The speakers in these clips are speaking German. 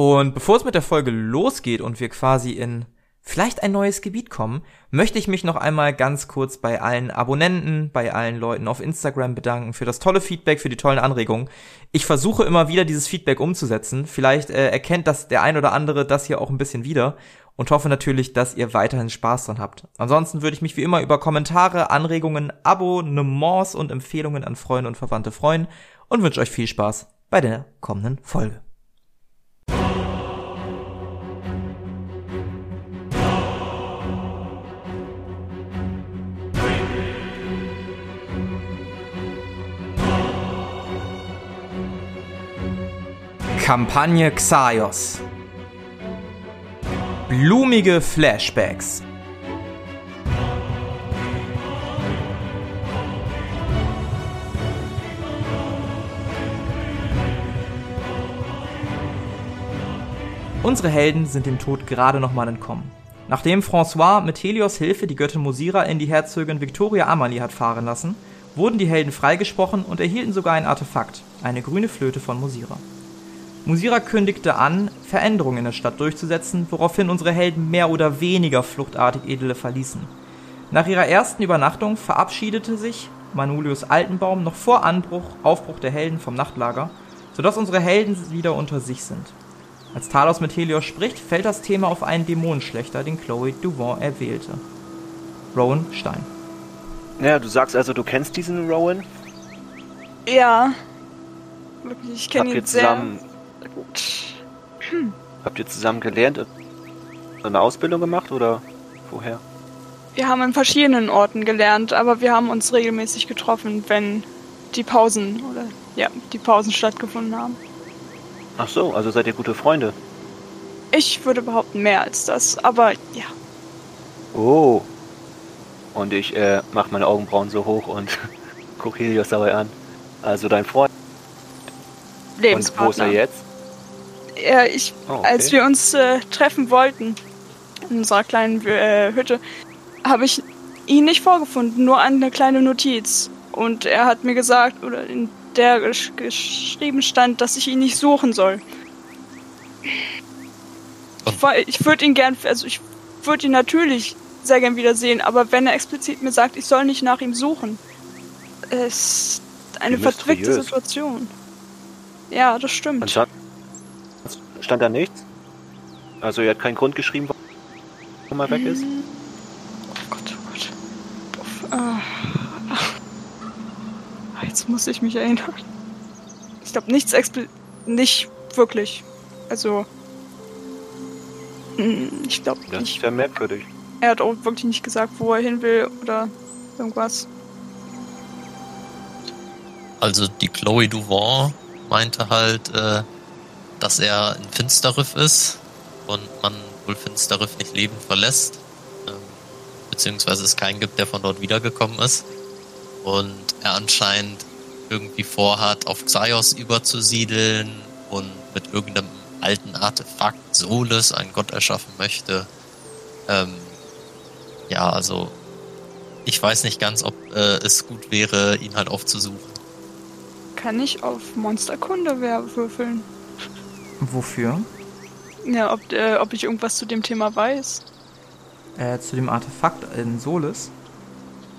Und bevor es mit der Folge losgeht und wir quasi in vielleicht ein neues Gebiet kommen, möchte ich mich noch einmal ganz kurz bei allen Abonnenten, bei allen Leuten auf Instagram bedanken für das tolle Feedback, für die tollen Anregungen. Ich versuche immer wieder dieses Feedback umzusetzen. Vielleicht äh, erkennt das der ein oder andere das hier auch ein bisschen wieder und hoffe natürlich, dass ihr weiterhin Spaß dran habt. Ansonsten würde ich mich wie immer über Kommentare, Anregungen, Abonnements und Empfehlungen an Freunde und Verwandte freuen und wünsche euch viel Spaß bei der kommenden Folge. Kampagne Xaios. Blumige Flashbacks. Unsere Helden sind dem Tod gerade nochmal entkommen. Nachdem François mit Helios Hilfe die Göttin Mosira in die Herzogin Victoria Amalie hat fahren lassen, wurden die Helden freigesprochen und erhielten sogar ein Artefakt, eine grüne Flöte von Mosira. Musira kündigte an, Veränderungen in der Stadt durchzusetzen, woraufhin unsere Helden mehr oder weniger fluchtartig Edele verließen. Nach ihrer ersten Übernachtung verabschiedete sich Manulius Altenbaum noch vor Anbruch, Aufbruch der Helden vom Nachtlager, sodass unsere Helden wieder unter sich sind. Als Talos mit Helios spricht, fällt das Thema auf einen Dämonenschlechter, den Chloe Duvant erwählte. Rowan Stein. Ja, du sagst also, du kennst diesen Rowan? Ja. Wirklich, ich kenne ihn zusammen sehr Hm. Habt ihr zusammen gelernt? Eine Ausbildung gemacht oder woher? Wir haben an verschiedenen Orten gelernt, aber wir haben uns regelmäßig getroffen, wenn die Pausen oder ja, die Pausen stattgefunden haben. Ach so, also seid ihr gute Freunde? Ich würde behaupten mehr als das, aber ja. Oh. Und ich äh, mach meine Augenbrauen so hoch und guck Helios dabei an. Also dein Freund. Lebenspartner. Und wo ist er jetzt? Ja, ich, Oh, okay. als wir uns äh, treffen wollten in unserer kleinen äh, Hütte, habe ich ihn nicht vorgefunden, nur eine kleine Notiz. Und er hat mir gesagt, oder in der gesch geschrieben stand, dass ich ihn nicht suchen soll. Ich, ich würde ihn gern, also ich würde ihn natürlich sehr gern wiedersehen, aber wenn er explizit mir sagt, ich soll nicht nach ihm suchen, ist eine mysteriös. Situation. Ja, das stimmt. Dann stand, da nichts? Also er hat keinen Grund geschrieben, warum er weg ist? Oh Gott, oh Gott. Uff, ah. Ah, Jetzt muss ich mich erinnern. Ich glaube, nichts expli... Nicht wirklich. Also... mm, Ich glaube Das nicht. ist ja merkwürdig. Er hat auch wirklich nicht gesagt, wo er hin will oder irgendwas. Also die Chloe Duvant meinte halt, äh, dass er in Finsterriff ist und man wohl Finsterriff nicht lebend verlässt. Ähm, beziehungsweise es keinen gibt, der von dort wiedergekommen ist. Und er anscheinend irgendwie vorhat, auf Xaios überzusiedeln und mit irgendeinem alten Artefakt Solis, einen Gott erschaffen möchte. Ähm, ja, also ich weiß nicht ganz, ob äh, es gut wäre, ihn halt aufzusuchen. Kann ich auf Monsterkunde würfeln? Wofür? Ja, ob, äh, ob ich irgendwas zu dem Thema weiß. Äh, zu dem Artefakt in Solis.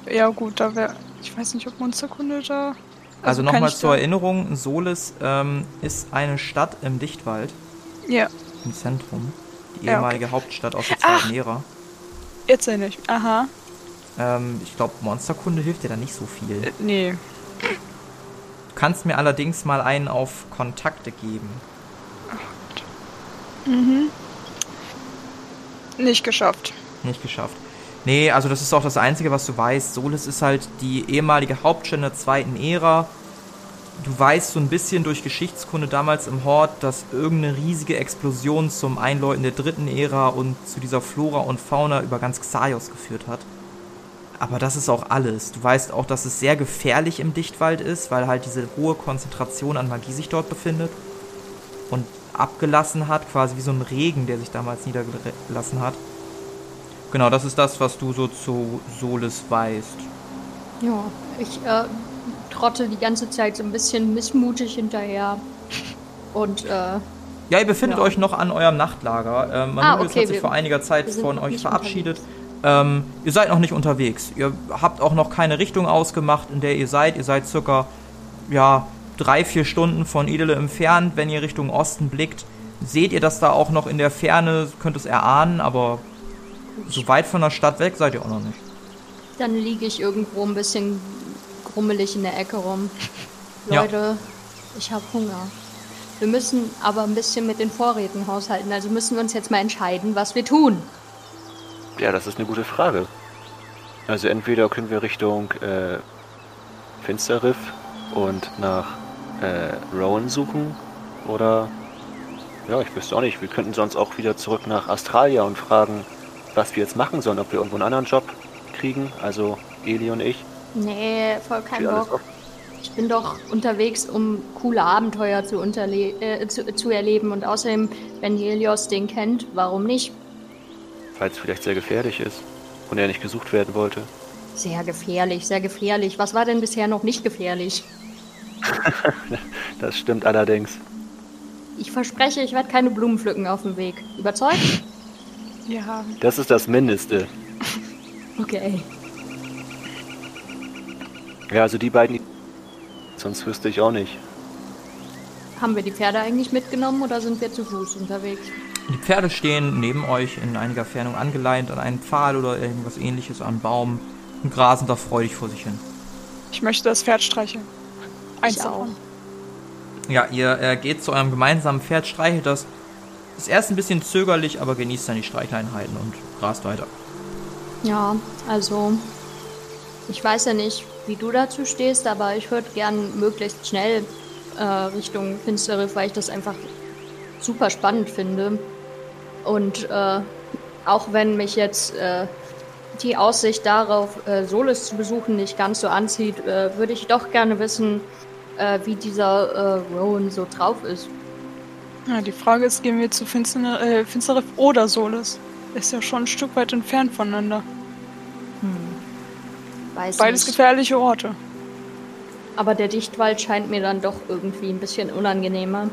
Ja gut, da wäre... Ich weiß nicht, ob Monsterkunde da... Also, kann nochmal zur da- Erinnerung, Solis ähm, ist eine Stadt im Dichtwald, Ja, im Zentrum. Die Ja, okay. ehemalige Hauptstadt aus der Ach. zweiten Ära. jetzt erinnere ich mich. Aha. Ähm, ich glaube, Monsterkunde hilft dir da nicht so viel. Äh, nee. Du kannst mir allerdings mal einen auf Kontakte geben. Mhm. Nicht geschafft. Nicht geschafft. Nee, also das ist auch das Einzige, was du weißt. Solis ist halt die ehemalige Hauptstadt der zweiten Ära. Du weißt so ein bisschen durch Geschichtskunde damals im Hort, dass irgendeine riesige Explosion zum Einläuten der dritten Ära und zu dieser Flora und Fauna über ganz Xaios geführt hat. Aber das ist auch alles. Du weißt auch, dass es sehr gefährlich im Dichtwald ist, weil halt diese hohe Konzentration an Magie sich dort befindet. Und abgelassen hat, quasi wie so ein Regen, der sich damals niedergelassen hat. Genau, das ist das, was du so zu Solis weißt. Ja, ich äh, trotte die ganze Zeit so ein bisschen missmutig hinterher und äh, Ja, ihr befindet Ja. euch noch an eurem Nachtlager. Ähm, Ah, Manulius okay, hat sich wir- vor einiger Zeit von euch verabschiedet. Ähm, ihr seid noch nicht unterwegs. Ihr habt auch noch keine Richtung ausgemacht, in der ihr seid. Ihr seid circa ja, drei, vier Stunden von Edele entfernt. Wenn ihr Richtung Osten blickt, seht ihr das da auch noch in der Ferne, könnt es erahnen, aber so weit von der Stadt weg seid ihr auch noch nicht. Dann liege ich irgendwo ein bisschen grummelig in der Ecke rum. Ja. Leute, ich habe Hunger. Wir müssen aber ein bisschen mit den Vorräten haushalten. Also müssen wir uns jetzt mal entscheiden, was wir tun. Ja, das ist eine gute Frage. Also entweder können wir Richtung äh, Finsterriff und nach äh, Rowan suchen oder ja, ich wüsste auch nicht. Wir könnten sonst auch wieder zurück nach Australia und fragen, was wir jetzt machen sollen, ob wir irgendwo einen anderen Job kriegen. Also Eli und ich. Nee, voll kein Bock. Ich bin doch unterwegs, um coole Abenteuer zu, unterle äh, zu, zu erleben. Und außerdem, wenn Helios den kennt, warum nicht? Falls es vielleicht sehr gefährlich ist und er nicht gesucht werden wollte. Sehr gefährlich, sehr gefährlich. Was war denn bisher noch nicht gefährlich? Das stimmt allerdings. Ich verspreche, ich werde keine Blumen pflücken auf dem Weg. Überzeugt? Ja, Das ist das Mindeste. Okay. Ja, also die beiden, sonst wüsste ich auch nicht. Haben wir die Pferde eigentlich mitgenommen oder sind wir zu Fuß unterwegs? Die Pferde stehen neben euch in einiger Fernung angeleint an einen Pfahl oder irgendwas ähnliches, an einen Baum und grasen da freudig vor sich hin. ich möchte das Pferd streicheln. Eins Ich auch. Ja, ihr äh, geht zu eurem gemeinsamen Pferd, streichelt das. Ist erst ein bisschen zögerlich, aber genießt dann die Streichleinheiten und grast weiter. Ja, also ich weiß ja nicht, wie du dazu stehst, aber ich würde gern möglichst schnell äh, Richtung Finsterriff, weil ich das einfach super spannend finde. Und äh, auch wenn mich jetzt äh, die Aussicht darauf, äh, Solis zu besuchen, nicht ganz so anzieht, äh, würde ich doch gerne wissen, äh, wie dieser äh, Rowan so drauf ist. Ja, die Frage ist, gehen wir zu Finster, äh, Finsterriff oder Solis? Ist ja schon ein Stück weit entfernt voneinander. Weiß Beides nicht. gefährliche Orte. Aber der Dichtwald scheint mir dann doch irgendwie ein bisschen unangenehmer.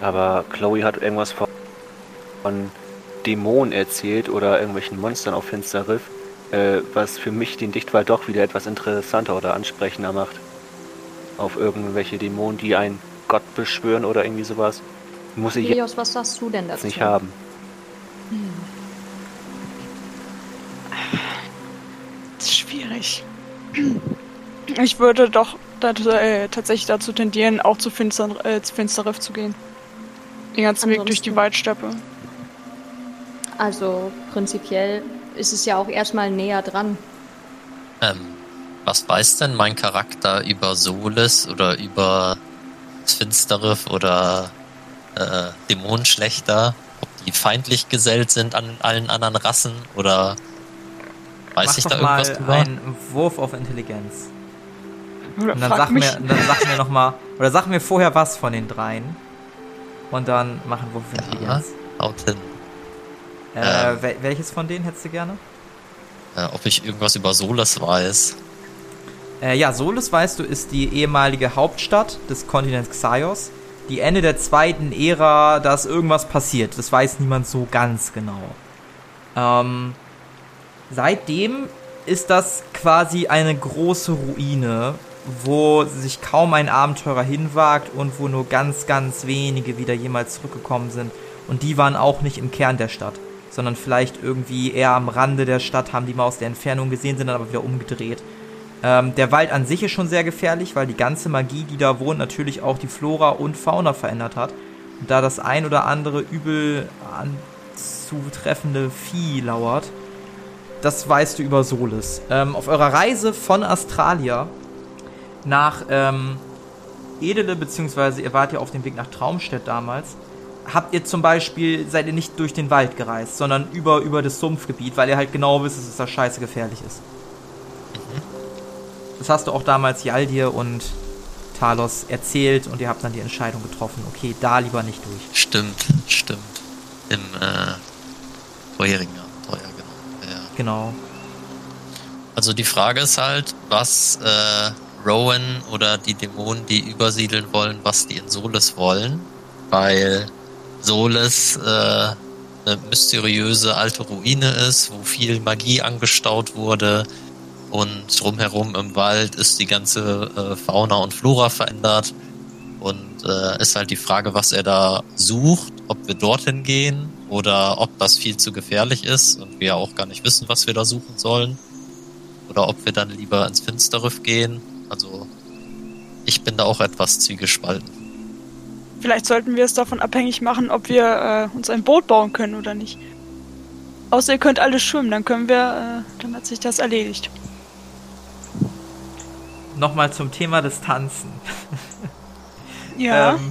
Aber Chloe hat irgendwas von, von Dämonen erzählt oder irgendwelchen Monstern auf Finsterriff, äh, was für mich den Dichtwald doch wieder etwas interessanter oder ansprechender macht. Auf irgendwelche Dämonen, die einen Gott beschwören oder irgendwie sowas. Muss ich Helios, was sagst du denn dazu? nicht haben. Das ist schwierig. Ich würde doch dat, äh, tatsächlich dazu tendieren, auch zu, Finster, äh, zu Finsterriff zu gehen. Den ganzen Weg durch die Ansonsten- Waldsteppe. Also prinzipiell ist es ja auch erstmal näher dran. Ähm, was weiß denn mein Charakter über Solis oder über das Finsterriff oder äh, Dämonenschlechter? Ob die feindlich gesellt sind an allen anderen Rassen oder weiß Mach ich doch da mal irgendwas drüber? einen Wurf auf Intelligenz. Oder Und dann sag, mich. mir, und dann sag mir noch mal, oder sag mir vorher was von den dreien. Und dann machen wir Wurf auf Intelligenz. Haut hin. Äh, Ähm. wel welches von denen hättest du gerne? Äh, ob ich irgendwas über Solis weiß. Äh, ja, Solus, weißt du, ist die ehemalige Hauptstadt des Kontinents Xaios. Die Ende der zweiten Ära, da ist irgendwas passiert. Das weiß niemand so ganz genau. Ähm, seitdem ist das quasi eine große Ruine, wo sich kaum ein Abenteurer hinwagt und wo nur ganz, ganz wenige wieder jemals zurückgekommen sind. Und die waren auch nicht im Kern der Stadt, sondern vielleicht irgendwie eher am Rande der Stadt, haben die mal aus der Entfernung gesehen, sind dann aber wieder umgedreht. Ähm, der Wald an sich ist schon sehr gefährlich, weil die ganze Magie, die da wohnt, natürlich auch die Flora und Fauna verändert hat. Und da das ein oder andere übel anzutreffende Vieh lauert, das weißt du über Solis. Ähm, auf eurer Reise von Australia nach ähm, Edele, beziehungsweise ihr wart ja auf dem Weg nach Traumstedt damals, habt ihr zum Beispiel, seid ihr nicht durch den Wald gereist, sondern über, über das Sumpfgebiet, weil ihr halt genau wisst, dass es da scheiße gefährlich ist. Das hast du auch damals Jaldir und Talos erzählt und ihr habt dann die Entscheidung getroffen, okay, da lieber nicht durch. Stimmt, stimmt. Im äh, vorherigen Abenteuer, genau. Ja. Genau. Also die Frage ist halt, was äh, Rowan oder die Dämonen, die übersiedeln wollen, was die in Solis wollen. Weil Solis äh, eine mysteriöse alte Ruine ist, wo viel Magie angestaut wurde und drumherum im Wald ist die ganze äh, Fauna und Flora verändert und äh, ist halt die Frage, was er da sucht, ob wir dorthin gehen oder ob das viel zu gefährlich ist und wir auch gar nicht wissen, was wir da suchen sollen oder ob wir dann lieber ins Finsterriff gehen. Also ich bin da auch etwas zwiegespalten. Vielleicht sollten wir es davon abhängig machen, ob wir äh, uns ein Boot bauen können oder nicht. Außer ihr könnt alle schwimmen, dann können wir, äh, dann hat sich das erledigt. Nochmal zum Thema Distanzen. Ja.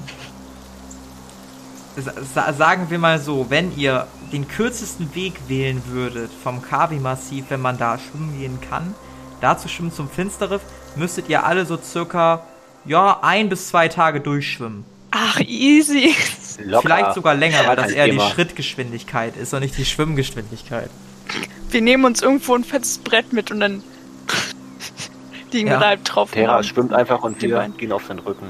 Ähm, sa sagen wir mal so, wenn ihr den kürzesten Weg wählen würdet vom Kabi-Massiv, wenn man da schwimmen gehen kann, da zu schwimmen zum Finsterriff, müsstet ihr alle so circa, ja, ein bis zwei Tage durchschwimmen. Ach, easy. Locker. Vielleicht sogar länger, weil das Kein eher die Schrittgeschwindigkeit ist und nicht die Schwimmgeschwindigkeit. Wir nehmen uns irgendwo ein fettes Brett mit und dann liegen Ja. da halb drauf. Terra schwimmt einfach und Die wir gehen auf den Rücken.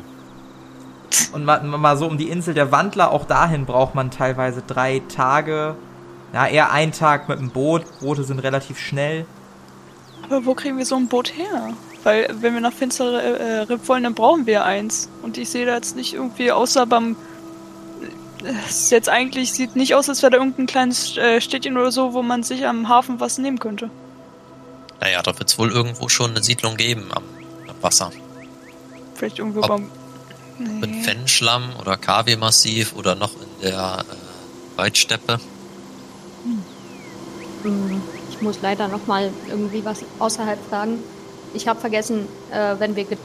Und mal, mal so um die Insel der Wandler, auch dahin braucht man teilweise drei Tage. Ja, eher ein Tag mit dem Boot. Boote sind relativ schnell. Aber wo kriegen wir so ein Boot her? Weil, wenn wir nach Finstere äh, Riff wollen, dann brauchen wir eins. Und ich sehe da jetzt nicht irgendwie, außer beim. Es ist jetzt eigentlich, sieht nicht aus, als wäre da irgendein kleines äh, Städtchen oder so, wo man sich am Hafen was nehmen könnte. Naja, da wird es wohl irgendwo schon eine Siedlung geben am, am Wasser. Vielleicht irgendwo Ob- beim. Mit Nee. Fennschlamm oder Kavi-Massiv oder noch in der äh, Waldsteppe. Hm, Ich muss leider noch mal irgendwie was außerhalb fragen. Ich habe vergessen, äh, wenn wir ge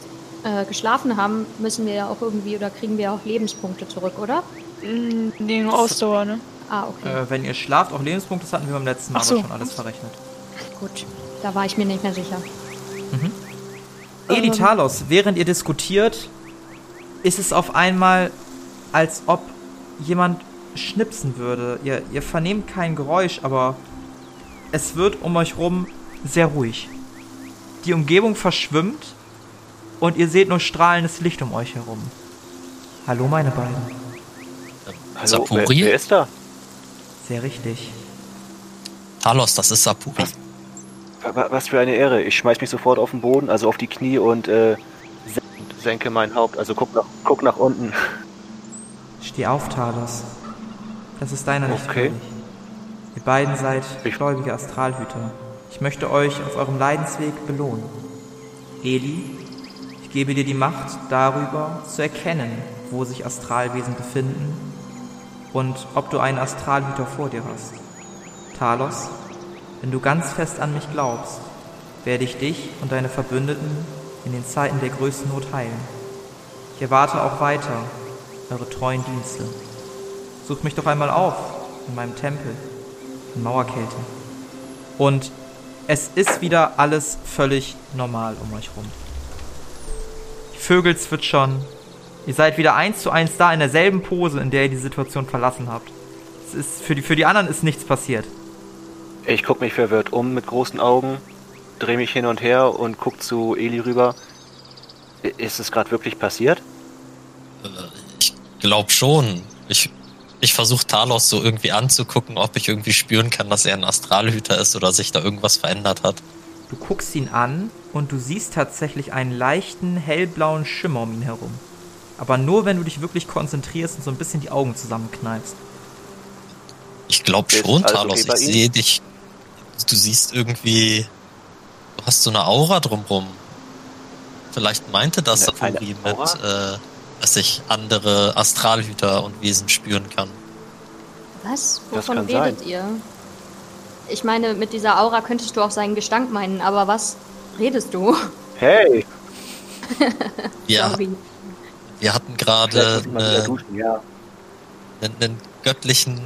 äh, geschlafen haben, müssen wir ja auch irgendwie oder kriegen wir auch Lebenspunkte zurück, oder? Mm, Nee, nur Ausdauer, ne? Ah, okay. Äh, wenn ihr schlaft, auch Lebenspunkte, das hatten wir beim letzten Mal so. aber schon alles verrechnet. Gut. Da war ich mir nicht mehr sicher. Eli Talos, während ihr diskutiert, ist es auf einmal, als ob jemand schnipsen würde. Ihr, ihr vernehmt kein Geräusch, aber es wird um euch rum sehr ruhig. Die Umgebung verschwimmt und ihr seht nur strahlendes Licht um euch herum. Hallo, meine beiden. Hallo, Sapuri? wer, wer ist da? Sehr richtig. Talos, das ist Sapuri. Wa- wa- Was für eine Ehre. Ich schmeiß mich sofort auf den Boden, also auf die Knie und äh, sen- senke mein Haupt. Also guck nach, guck nach unten. Steh auf, Talos. Das ist deiner nicht Okay. Ihr beiden seid Ich- gläubige Astralhüter. Ich möchte euch auf eurem Leidensweg belohnen. Eli, ich gebe dir die Macht darüber zu erkennen, wo sich Astralwesen befinden und ob du einen Astralhüter vor dir hast. Talos, wenn du ganz fest an mich glaubst, werde ich dich und deine Verbündeten in den Zeiten der größten Not heilen. Ich erwarte auch weiter eure treuen Dienste. Sucht mich doch einmal auf in meinem Tempel in Mauerkälte. Und es ist wieder alles völlig normal um euch rum. Die Vögel zwitschern. Ihr seid wieder eins zu eins da in derselben Pose, in der ihr die Situation verlassen habt. Es ist für die, für die anderen ist nichts passiert. Ich guck mich verwirrt um mit großen Augen, dreh mich hin und her und guck zu Eli rüber. Ist es gerade wirklich passiert? Äh, Ich glaube schon. Ich, ich versuche Talos so irgendwie anzugucken, ob ich irgendwie spüren kann, dass er ein Astralhüter ist oder sich da irgendwas verändert hat. Du guckst ihn an und du siehst tatsächlich einen leichten hellblauen Schimmer um ihn herum. Aber nur wenn du dich wirklich konzentrierst und so ein bisschen die Augen zusammenkneifst. Ich glaube schon, alles Talos. okay ich sehe dich. Du siehst irgendwie. Du hast so eine Aura drumrum. Vielleicht meinte das Aura? mit, äh, dass ich andere Astralhüter und Wesen spüren kann. Was? Wovon kann redet ihr? Ich meine, mit dieser Aura könntest du auch seinen Gestank meinen, aber was redest du? Hey! Ja, Sorry. wir hatten gerade muss ich mal wieder eine, duschen, ja. einen, einen göttlichen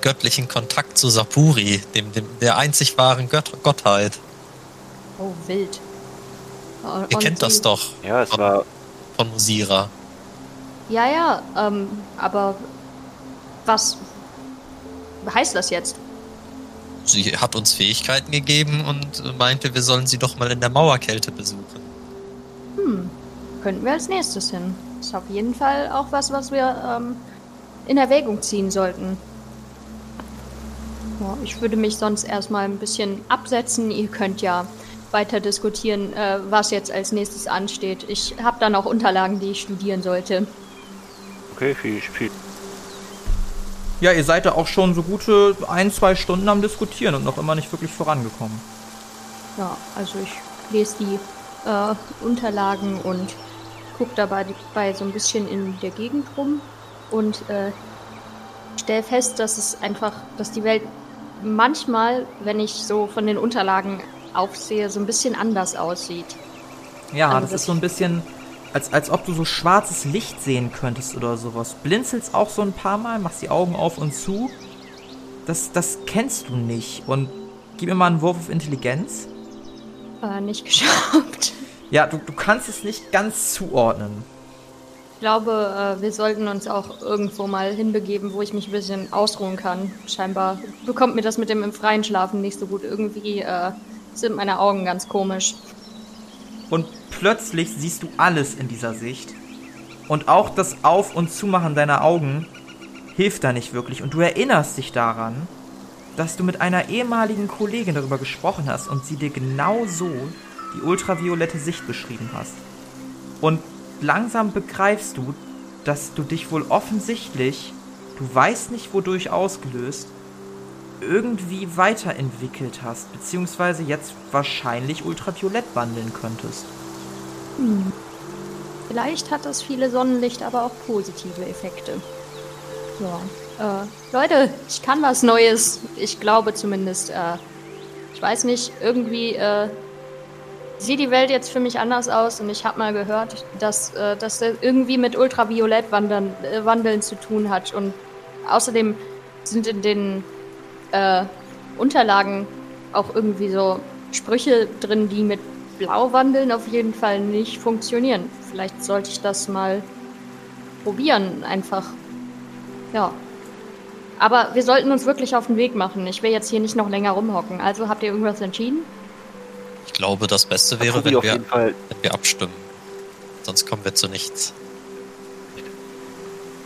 göttlichen Kontakt zu Sapuri, dem, dem der einzig wahren Gött Gottheit. Oh, wild. Oh, Ihr und kennt das doch Ja, es war. von Musira. Ja, ja, ähm, aber was heißt das jetzt? Sie hat uns Fähigkeiten gegeben und meinte, wir sollen sie doch mal in der Mauerkälte besuchen. Hm, könnten wir als nächstes hin. Ist auf jeden Fall auch was, was wir ähm, in Erwägung ziehen sollten. Ja, ich würde mich sonst erstmal ein bisschen absetzen. Ihr könnt ja weiter diskutieren, äh, was jetzt als nächstes ansteht. Ich habe dann auch Unterlagen, die ich studieren sollte. Okay, viel, viel. Ja, ihr seid da auch schon so gute ein, zwei Stunden am Diskutieren und noch immer nicht wirklich vorangekommen. Ja, also ich lese die äh, Unterlagen und gucke dabei bei so ein bisschen in der Gegend rum und äh, stelle fest, dass es einfach, dass die Welt manchmal, wenn ich so von den Unterlagen aufsehe, so ein bisschen anders aussieht. Ja, Also das das- ist so ein bisschen, als, als ob du so schwarzes Licht sehen könntest oder sowas. Blinzelst auch so ein paar Mal, machst die Augen auf und zu. Das, das kennst du nicht. Und gib mir mal einen Wurf auf Intelligenz. Äh, nicht geschafft. Ja, du, du kannst es nicht ganz zuordnen. Ich glaube, äh, wir sollten uns auch irgendwo mal hinbegeben, wo ich mich ein bisschen ausruhen kann. Scheinbar bekommt mir das mit dem im Freien schlafen nicht so gut. Irgendwie äh, sind meine Augen ganz komisch. Und plötzlich siehst du alles in dieser Sicht. Und auch das Auf- und Zumachen deiner Augen hilft da nicht wirklich. Und du erinnerst dich daran, dass du mit einer ehemaligen Kollegin darüber gesprochen hast und sie dir genau so die ultraviolette Sicht beschrieben hast. Und langsam begreifst du, dass du dich wohl offensichtlich, du weißt nicht wodurch ausgelöst, irgendwie weiterentwickelt hast, beziehungsweise jetzt wahrscheinlich ultraviolett wandeln könntest. Vielleicht hat das viele Sonnenlicht aber auch positive Effekte. Ja. Äh, Leute, ich kann was Neues. Ich glaube zumindest. Äh, ich weiß nicht, irgendwie äh, sieht die Welt jetzt für mich anders aus und ich habe mal gehört, dass äh, das irgendwie mit Ultraviolett wandern, äh, Wandeln zu tun hat. Und außerdem sind in den äh, Unterlagen auch irgendwie so Sprüche drin, die mit Blauwandeln auf jeden Fall nicht funktionieren. Vielleicht sollte ich das mal probieren, einfach. Ja. Aber wir sollten uns wirklich auf den Weg machen. Ich will jetzt hier nicht noch länger rumhocken. Also habt ihr irgendwas entschieden? Ich glaube, das Beste wäre, wenn wir, wenn wir abstimmen. Sonst kommen wir zu nichts.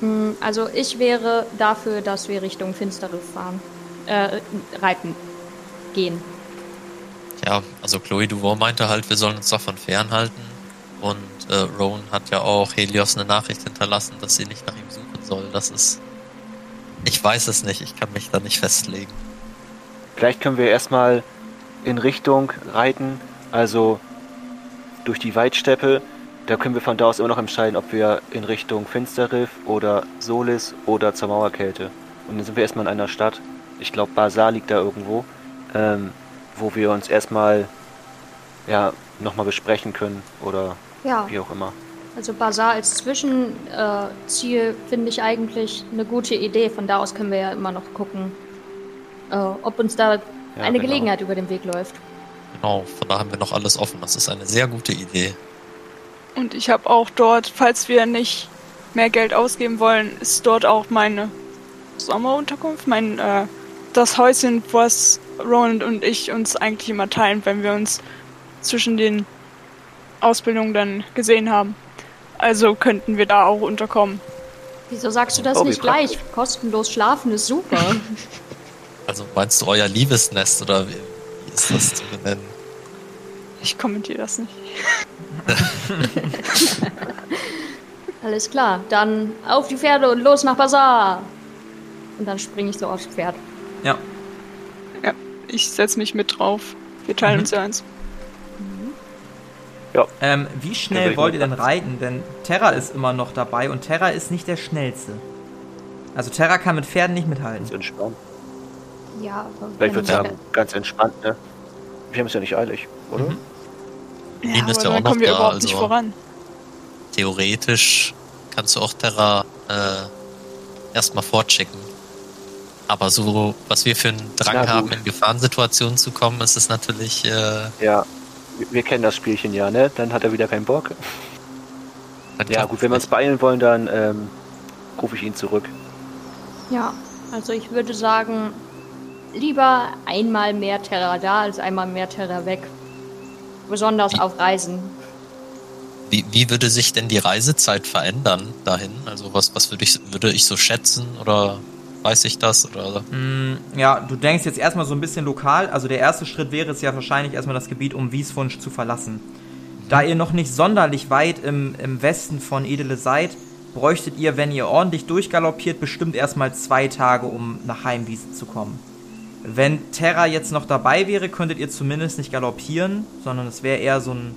Hm, Also ich wäre dafür, dass wir Richtung Finstere fahren. Äh, reiten. Gehen. Ja, also Chloe Duvall meinte halt, wir sollen uns davon fernhalten. Und äh, Rowan hat ja auch Helios eine Nachricht hinterlassen, dass sie nicht nach ihm suchen soll. Das ist. Ich weiß es nicht, ich kann mich da nicht festlegen. Vielleicht können wir erstmal in Richtung reiten, also durch die Weitsteppe. Da können wir von da aus immer noch entscheiden, ob wir in Richtung Finsterriff oder Solis oder zur Mauerkälte. Und dann sind wir erstmal in einer Stadt. Ich glaube, Basar liegt da irgendwo, ähm, wo wir uns erstmal ja nochmal besprechen können oder Ja. wie auch immer. Also Bazaar als Zwischenziel äh, finde ich eigentlich eine gute Idee. Von da aus können wir ja immer noch gucken, äh, ob uns da eine genau. Gelegenheit über den Weg läuft. Genau, von da haben wir noch alles offen. Das ist eine sehr gute Idee. Und ich habe auch dort, falls wir nicht mehr Geld ausgeben wollen, ist dort auch meine Sommerunterkunft, mein äh, das Häuschen, was Roland und ich uns eigentlich immer teilen, wenn wir uns zwischen den Ausbildungen dann gesehen haben. Also könnten wir da auch unterkommen. Wieso sagst du das Oh, nicht gleich? Kostenlos schlafen ist super. Also meinst du euer Liebesnest oder wie, wie ist das zu benennen? Ich kommentiere das nicht. Alles klar, dann auf die Pferde und los nach Bazaar. Und dann springe ich so aufs Pferd. Ja. Ja, ich setze mich mit drauf. Wir teilen Mhm. uns ja eins. Ähm, wie schnell Ja, wollt ihr denn reiten? Denn Terra ist immer noch dabei und Terra ist nicht der schnellste. Also Terra kann mit Pferden nicht mithalten. Ganz entspannt. Ja, aber Vielleicht würde ich wir- sagen, ganz entspannt, ne? Wir haben es ja nicht eilig, oder? Mhm. Berlin ist ja auch dann noch kommen wir da, überhaupt nicht also- voran. Theoretisch kannst du auch Terra äh, erstmal fortschicken. Aber so, was wir für einen Drang haben, in Gefahrensituationen zu kommen, ist es natürlich äh, Ja, wir, wir kennen das Spielchen ja, ne? Dann hat er wieder keinen Bock. Ja, gut, wenn wir uns beeilen wollen, dann ähm, rufe ich ihn zurück. Ja, also ich würde sagen, lieber einmal mehr Terra da als einmal mehr Terra weg. Besonders Wie- auf Reisen. wie, wie würde sich denn die Reisezeit verändern dahin? Also was, was würde ich, würde ich so schätzen oder weiß ich das? Oder? Mm, ja, du denkst jetzt erstmal so ein bisschen lokal. Also der erste Schritt wäre es ja wahrscheinlich erstmal das Gebiet um Wieswunsch zu verlassen. Da ihr noch nicht sonderlich weit im, im Westen von Edele seid, bräuchtet ihr, wenn ihr ordentlich durchgaloppiert, bestimmt erstmal zwei Tage, um nach Heimwiesen zu kommen. Wenn Terra jetzt noch dabei wäre, könntet ihr zumindest nicht galoppieren, sondern es wäre eher so ein,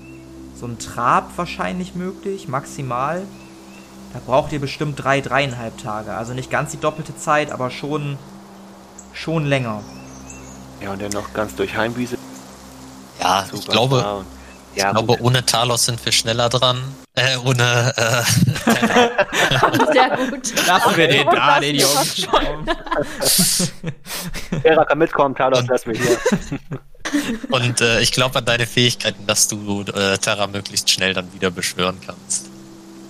so ein Trab wahrscheinlich möglich, maximal. Da braucht ihr bestimmt drei, dreieinhalb Tage. Also nicht ganz die doppelte Zeit, aber schon, schon länger. Ja, und dann noch ganz durch Heimwiese. Ja, Super. ich glaube, ja, ich glaube, ohne Talos sind wir schneller dran. Äh, ohne. Äh, Sehr gut. Lassen wir den da, den Jungen. Terra kann mitkommen, Talos, lass mich hier. Und äh, ich glaube an deine Fähigkeiten, dass du äh, Terra möglichst schnell dann wieder beschwören kannst.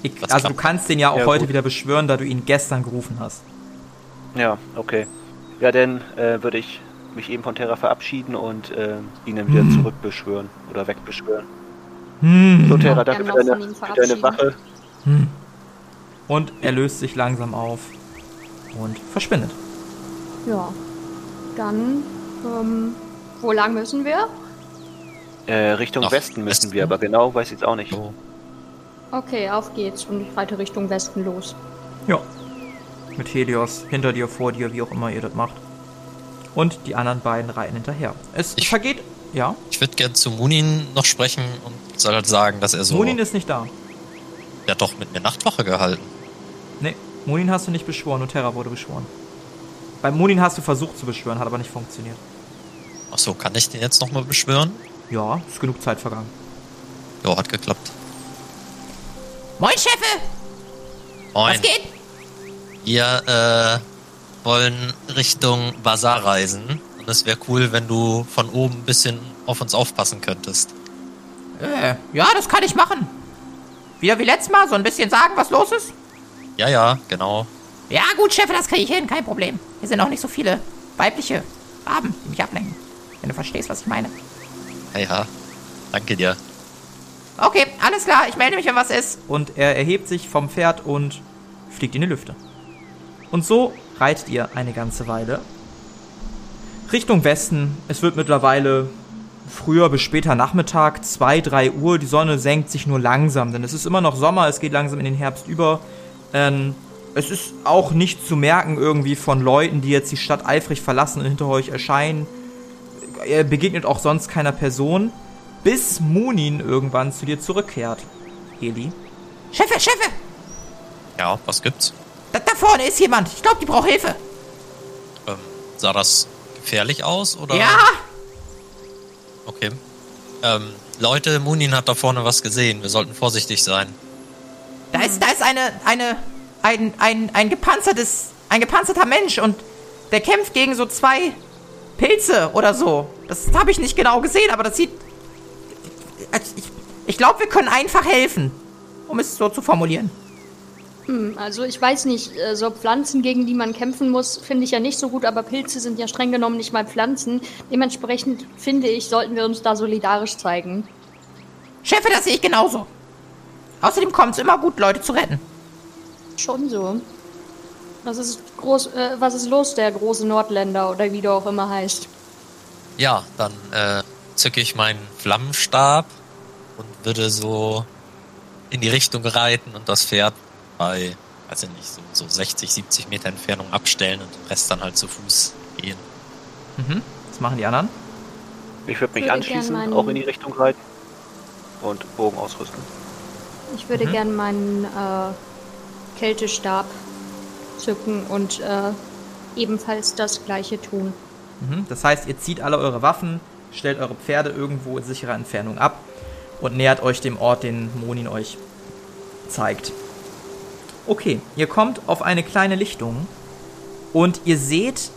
Ich, also du kannst den ja auch ja, heute gut. wieder beschwören, da du ihn gestern gerufen hast. Ja, okay. Ja, dann äh, würde ich mich eben von Terra verabschieden und äh, ihn dann wieder hm. zurückbeschwören oder wegbeschwören. Hm. So, Terra, danke für deine, für deine Wache. Hm. Und er löst sich langsam auf und verschwindet. Ja. Dann, ähm, wo lang müssen wir? Äh, Richtung Ach, Westen müssen Westen? wir, aber genau weiß ich jetzt auch nicht. Oh. Okay, auf geht's und ich reite Richtung Westen los. Ja. Mit Helios hinter dir, vor dir, wie auch immer ihr das macht. Und die anderen beiden reiten hinterher. Es ich, vergeht. Ja. Ich würde gern zu Munin noch sprechen und soll halt sagen, dass er so. Munin ist nicht da. Der hat doch mit mir Nachtwache gehalten. Nee, Munin hast du nicht beschworen, nur Terra wurde beschworen. Bei Munin hast du versucht zu beschwören, hat aber nicht funktioniert. Achso, kann ich den jetzt nochmal beschwören? Ja, ist genug Zeit vergangen. Ja, hat geklappt. Moin, Chefe! Moin. Was geht? Wir äh, wollen Richtung Bazar reisen. Und es wäre cool, wenn du von oben ein bisschen auf uns aufpassen könntest. Äh, ja, das kann ich machen. Wieder wie letztes Mal, so ein bisschen sagen, was los ist? Ja, ja, genau. Ja, gut, Chefe, das kriege ich hin, kein Problem. Hier sind auch nicht so viele weibliche Raben, die mich ablenken. Wenn du verstehst, was ich meine. Ja, ja. Danke dir. Okay, alles klar, ich melde mich, wenn was ist. Und er erhebt sich vom Pferd und fliegt in die Lüfte. Und so reitet ihr eine ganze Weile. Richtung Westen. Es wird mittlerweile früher bis später Nachmittag, 2, 3 Uhr. Die Sonne senkt sich nur langsam, denn es ist immer noch Sommer, es geht langsam in den Herbst über. Ähm, es ist auch nicht zu merken irgendwie von Leuten, die jetzt die Stadt eifrig verlassen und hinter euch erscheinen. Er begegnet auch sonst keiner Person bis Munin irgendwann zu dir zurückkehrt. Eli. Chefe, Chefe! Ja, was gibt's? Da, da vorne ist jemand. Ich glaube, die braucht Hilfe. Ähm, sah das gefährlich aus, oder? Ja! Okay. Ähm, Leute, Munin hat da vorne was gesehen. Wir sollten vorsichtig sein. Da ist, da ist eine, eine, ein, ein, ein gepanzertes, ein gepanzerter Mensch und der kämpft gegen so zwei Pilze oder so. Das habe ich nicht genau gesehen, aber das sieht ich, ich glaube, wir können einfach helfen, um es so zu formulieren. Hm, also ich weiß nicht, äh, so Pflanzen, gegen die man kämpfen muss, finde ich ja nicht so gut, aber Pilze sind ja streng genommen nicht mal Pflanzen. Dementsprechend finde ich, sollten wir uns da solidarisch zeigen. Chefe, das sehe ich genauso. Außerdem kommt es immer gut, Leute zu retten. Schon so. Was ist, groß, äh, was ist los, der große Nordländer oder wie du auch immer heißt? Ja, dann äh, zücke ich meinen Flammenstab und würde so in die Richtung reiten und das Pferd bei, weiß ich nicht, so, so 60, 70 Meter Entfernung abstellen und den Rest dann halt zu Fuß gehen. Mhm. Was machen die anderen? Ich würde mich würde anschließen, auch in die Richtung reiten und Bogen ausrüsten. Ich würde mhm. gern meinen äh, Kältestab zücken und äh, ebenfalls das gleiche tun. Mhm. Das heißt, ihr zieht alle eure Waffen, stellt eure Pferde irgendwo in sicherer Entfernung ab und nähert euch dem Ort, den Monin euch zeigt. Okay, ihr kommt auf eine kleine Lichtung und ihr seht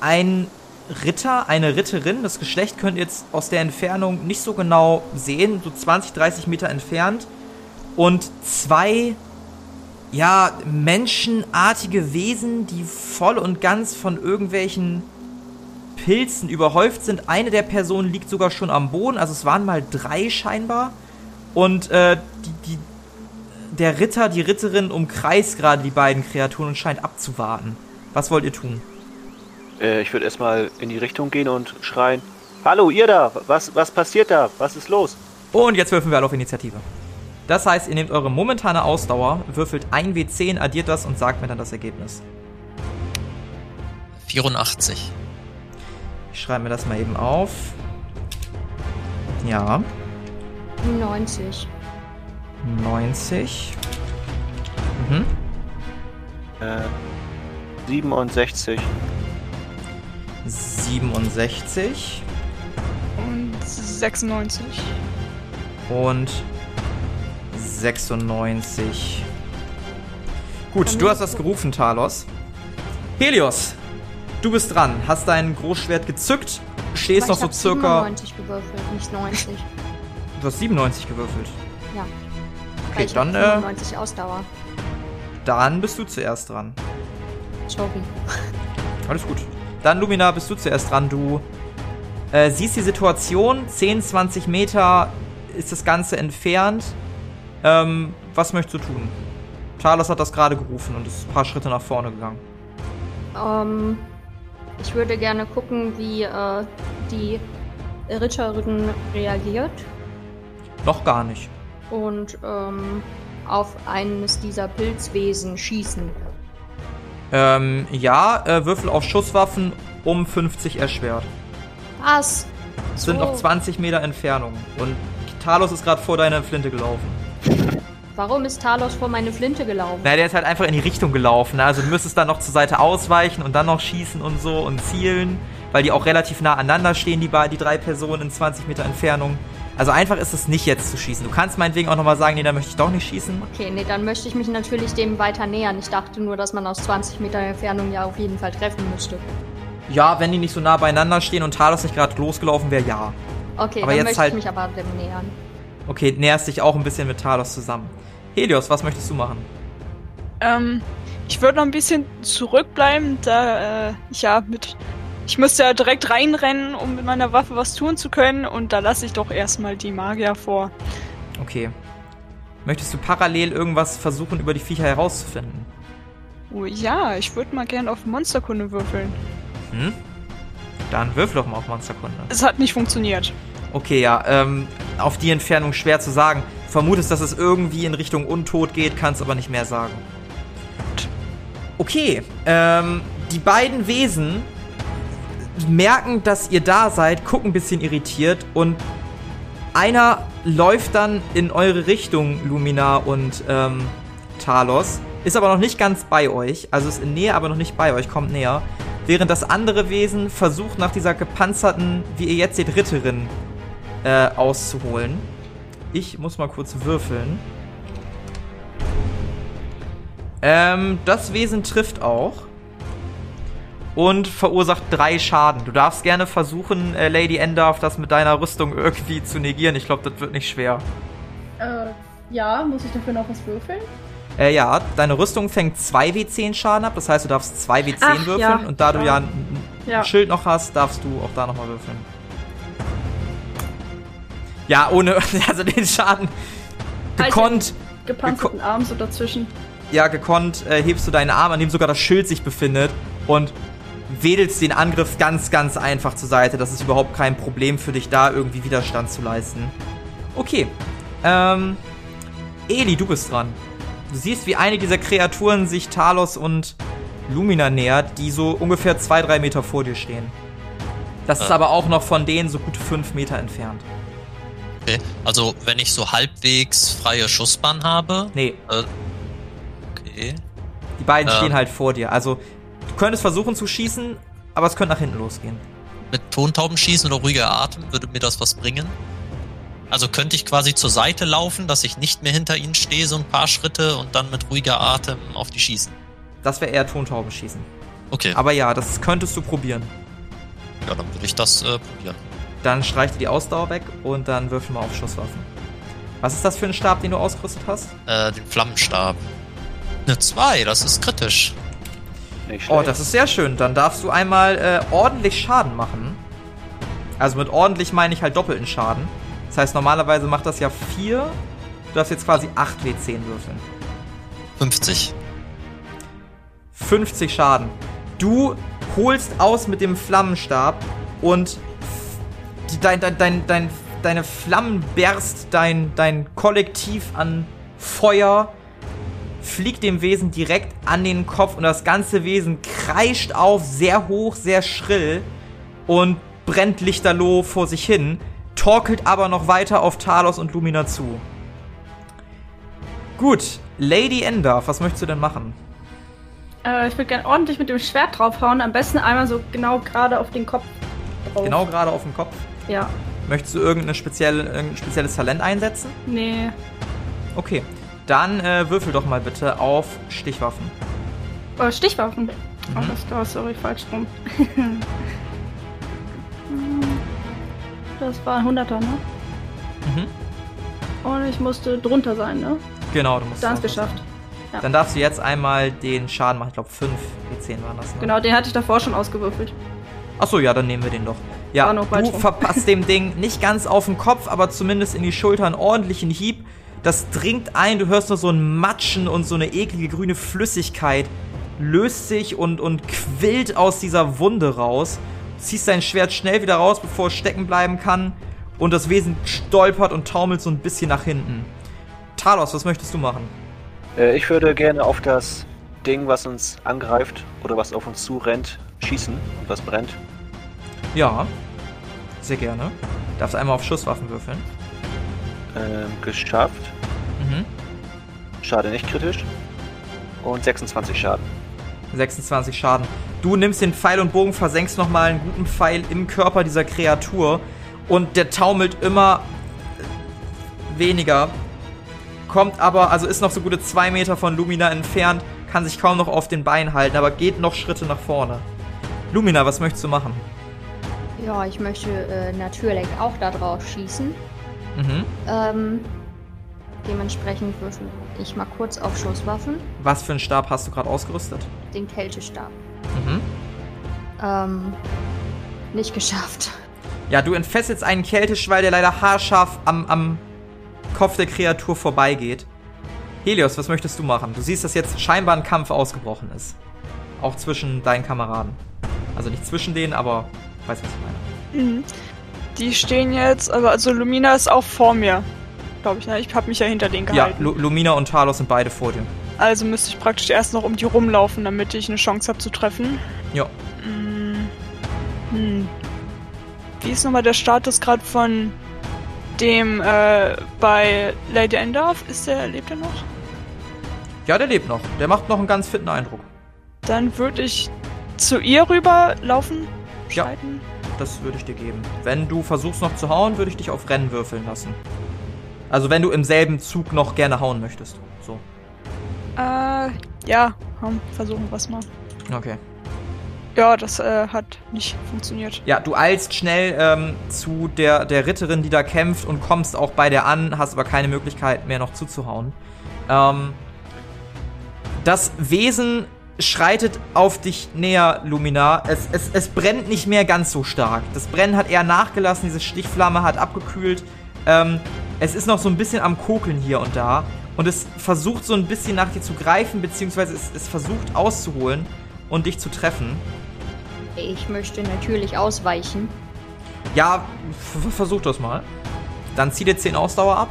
einen Ritter, eine Ritterin. Das Geschlecht könnt ihr jetzt aus der Entfernung nicht so genau sehen, so 20, 30 Meter entfernt. Und zwei, ja, menschenartige Wesen, die voll und ganz von irgendwelchen Pilzen überhäuft sind. Eine der Personen liegt sogar schon am Boden, also es waren mal drei scheinbar. Und äh, die, die, der Ritter, die Ritterin umkreist gerade die beiden Kreaturen und scheint abzuwarten. Was wollt ihr tun? Äh, ich würde erstmal in die Richtung gehen und schreien. Hallo, ihr da! Was, was passiert da? Was ist los? Und jetzt würfeln wir alle auf Initiative. Das heißt, ihr nehmt eure momentane Ausdauer, würfelt 1W10, addiert das und sagt mir dann das Ergebnis. 84. Ich schreibe mir das mal eben auf. Ja, 90. 90. Mhm. Äh, 67. 67. Und 96. und 96. Gut, du hast das gerufen, Talos. Helios, du bist dran. Hast dein Großschwert gezückt, stehst noch so circa. 97 gewürfelt, nicht 90. Du hast 97 gewürfelt. Ja. Okay, dann, äh, 95 Ausdauer. Dann bist du zuerst dran. Sorry. Alles gut. Dann, Lumina, bist du zuerst dran. Du äh, siehst die Situation. 10, 20 Meter ist das Ganze entfernt. Ähm, was möchtest du tun? Talos hat das gerade gerufen und ist ein paar Schritte nach vorne gegangen. Ähm, ich würde gerne gucken, wie äh, die Ritterin reagiert Noch gar nicht. Und ähm, auf eines dieser Pilzwesen schießen. Ähm, ja, äh, Würfel auf Schusswaffen um 50 erschwert. Was? Es sind So. noch 20 Meter Entfernung. Und Talos ist gerade vor deiner Flinte gelaufen. Warum ist Talos vor meine Flinte gelaufen? Naja, der ist halt einfach in die Richtung gelaufen. Ne? Also du müsstest dann noch zur Seite ausweichen und dann noch schießen und so und zielen. Weil die auch relativ nah aneinander stehen, die, die drei Personen in 20 Meter Entfernung. Also einfach ist es nicht jetzt zu schießen. Du kannst meinetwegen auch nochmal sagen, nee, da möchte ich doch nicht schießen. Okay, nee, dann möchte ich mich natürlich dem weiter nähern. Ich dachte nur, dass man aus 20 Meter Entfernung ja auf jeden Fall treffen müsste. Ja, wenn die nicht so nah beieinander stehen und Talos nicht gerade losgelaufen wäre, ja. Okay, Aber dann jetzt möchte halt- ich mich aber dem nähern. Okay, näherst dich auch ein bisschen mit Talos zusammen. Helios, was möchtest du machen? Ähm, ich würde noch ein bisschen zurückbleiben, da äh, ich ja mit. Ich müsste ja direkt reinrennen, um mit meiner Waffe was tun zu können, und da lasse ich doch erstmal die Magier vor. Okay. Möchtest du parallel irgendwas versuchen, über die Viecher herauszufinden? Oh ja, ich würde mal gern auf Monsterkunde würfeln. Hm? Dann würfel doch mal auf Monsterkunde. Es hat nicht funktioniert. Okay, ja, ähm, auf die Entfernung schwer zu sagen. Vermutest, dass es irgendwie in Richtung Untot geht, kannst aber nicht mehr sagen. Okay, ähm, die beiden Wesen merken, dass ihr da seid, gucken ein bisschen irritiert und einer läuft dann in eure Richtung, Lumina und ähm, Talos, ist aber noch nicht ganz bei euch, also ist in Nähe, aber noch nicht bei euch, kommt näher. Während das andere Wesen versucht, nach dieser gepanzerten, wie ihr jetzt seht, Ritterin äh, auszuholen. Ich muss mal kurz würfeln. Ähm, das Wesen trifft auch. Und verursacht drei Schaden. Du darfst gerne versuchen, äh, Lady Endarf, das mit deiner Rüstung irgendwie zu negieren. Ich glaube, das wird nicht schwer. Äh, ja, muss ich dafür noch was würfeln? Äh, ja, deine Rüstung fängt 2W10 Schaden ab. Das heißt, du darfst 2W10 Ach, würfeln. ja. Und da du ja ein, ein Ja. Schild noch hast, darfst du auch da nochmal würfeln. Ja, ohne, also den Schaden gekonnt, Gepanzerten Arm so dazwischen. ja, gekonnt äh, hebst du deinen Arm, an dem sogar das Schild sich befindet und wedelst den Angriff ganz, ganz einfach zur Seite. Das ist überhaupt kein Problem für dich, da irgendwie Widerstand zu leisten. Okay. Ähm, Eli, du bist dran. Du siehst, wie eine dieser Kreaturen sich Talos und Lumina nähert, die so ungefähr zwei, drei Meter vor dir stehen. Das ist Ah. aber auch noch von denen so gute fünf Meter entfernt. Okay. Also, wenn ich so halbwegs freie Schussbahn habe. Nee, Äh, okay. die beiden Ähm. stehen halt vor dir. Also, du könntest versuchen zu schießen, aber es könnte nach hinten losgehen. Mit Tontauben schießen oder ruhiger Atem, würde mir das was bringen? Also könnte ich quasi zur Seite laufen, dass ich nicht mehr hinter ihnen stehe, so ein paar Schritte und dann mit ruhiger Atem auf die schießen. Das wäre eher Tontauben schießen. Okay, Aber ja, das könntest du probieren. ja, dann würde ich das äh, probieren. Dann streich dir die Ausdauer weg und dann würfel mal auf Schusswaffen. Was ist das für ein Stab, den du ausgerüstet hast? Äh, den Flammenstab. Eine 2, das ist kritisch. Nicht Oh, das ist sehr schön. Dann darfst du einmal äh, ordentlich Schaden machen. Also mit ordentlich meine ich halt doppelten Schaden. Das heißt, normalerweise macht das ja 4. Du darfst jetzt quasi 8 W10 würfeln. 50. 50 Schaden. Du holst aus mit dem Flammenstab und dein, dein, dein, dein, deine Flammen berst dein, dein Kollektiv an Feuer, fliegt dem Wesen direkt an den Kopf und das ganze Wesen kreischt auf, sehr hoch, sehr schrill und brennt lichterloh vor sich hin, torkelt aber noch weiter auf Talos und Lumina zu. Gut, Lady Endorf, was möchtest du denn machen? Äh, ich würde gerne ordentlich mit dem Schwert draufhauen. Am besten einmal so genau gerade auf den Kopf drauf. Genau gerade auf den Kopf. Ja. Möchtest du irgendein spezielles Talent einsetzen? Nee. Okay. Dann äh, würfel doch mal bitte auf Stichwaffen. Oh, Stichwaffen. Mhm. Oh, das war, sorry, falsch rum. das war ein 100er, ne? Mhm. Und ich musste drunter sein, ne? Genau, du musst. Dann drauf geschafft. sein. Ja. Dann darfst du jetzt einmal den Schaden machen. Ich glaube, 5 W10 waren das. Ne? Genau, den hatte ich davor schon ausgewürfelt. Achso, ja, dann nehmen wir den doch. Ja, War noch falsch du verpasst dem Ding nicht ganz auf den Kopf, aber zumindest in die Schulter einen ordentlichen Hieb. Das dringt ein, du hörst nur so ein Matschen und so eine eklige grüne Flüssigkeit löst sich und, und quillt aus dieser Wunde raus. Ziehst dein Schwert schnell wieder raus, bevor es stecken bleiben kann. Und das Wesen stolpert und taumelt so ein bisschen nach hinten. Talos, was möchtest du machen? Äh, ich würde gerne auf das Ding, was uns angreift oder was auf uns zurennt, schießen und was brennt. Ja, sehr gerne. Darfst einmal auf Schusswaffen würfeln. Ähm, geschafft. Mhm. Schade nicht kritisch. Und 26 Schaden. 26 Schaden. Du nimmst den Pfeil und Bogen, versenkst nochmal einen guten Pfeil im Körper dieser Kreatur und der taumelt immer weniger. Kommt aber, also ist noch so gute zwei Meter von Lumina entfernt, kann sich kaum noch auf den Beinen halten, aber geht noch Schritte nach vorne. Lumina, was möchtest du machen? Ja, ich möchte äh, natürlich auch da drauf schießen. Mhm. Ähm, dementsprechend würfel ich mal kurz auf Schusswaffen. Was für einen Stab hast du gerade ausgerüstet? Den Kältestab. Mhm. Ähm, nicht geschafft. Ja, du entfesselst einen Kälteschwall, der leider haarscharf am, am Kopf der Kreatur vorbeigeht. Helios, was möchtest du machen? Du siehst, dass jetzt scheinbar ein Kampf ausgebrochen ist. Auch zwischen deinen Kameraden. Also nicht zwischen denen, aber weißt du, was ich meine. Mhm. Die stehen jetzt, also, also Lumina ist auch vor mir. Glaube ich, ne? Ich habe mich ja hinter denen Ja, gehalten. Lu Lumina und Talos sind beide vor dir. also müsste ich praktisch erst noch um die rumlaufen, damit ich eine Chance habe zu treffen. Ja. Mm. Hm. Wie ist nochmal der Status gerade von dem äh, bei Lady Endorf? Ist der, lebt er noch? Ja, der lebt noch. Der macht noch einen ganz fitten Eindruck. Dann würde ich zu ihr rüber laufen, Ja. Das würde ich dir geben. Wenn du versuchst noch zu hauen, würde ich dich auf Rennen würfeln lassen. Also wenn du im selben Zug noch gerne hauen möchtest. So. Äh, ja, komm, versuchen wir es mal. Okay. Ja, das äh, hat nicht funktioniert. Ja, du eilst schnell ähm, zu der, der Ritterin, die da kämpft und kommst auch bei der an, hast aber keine Möglichkeit mehr noch zuzuhauen. Ähm, das Wesen schreitet auf dich näher, Lumina. Es, es, es brennt nicht mehr ganz so stark. Das Brennen hat eher nachgelassen, diese Stichflamme hat abgekühlt. Ähm, es ist noch so ein bisschen am Kokeln hier und da. Und es versucht so ein bisschen nach dir zu greifen, beziehungsweise es, es versucht auszuholen und dich zu treffen. Ich möchte natürlich ausweichen. Ja, versuch das mal. Dann zieh dir 10 Ausdauer ab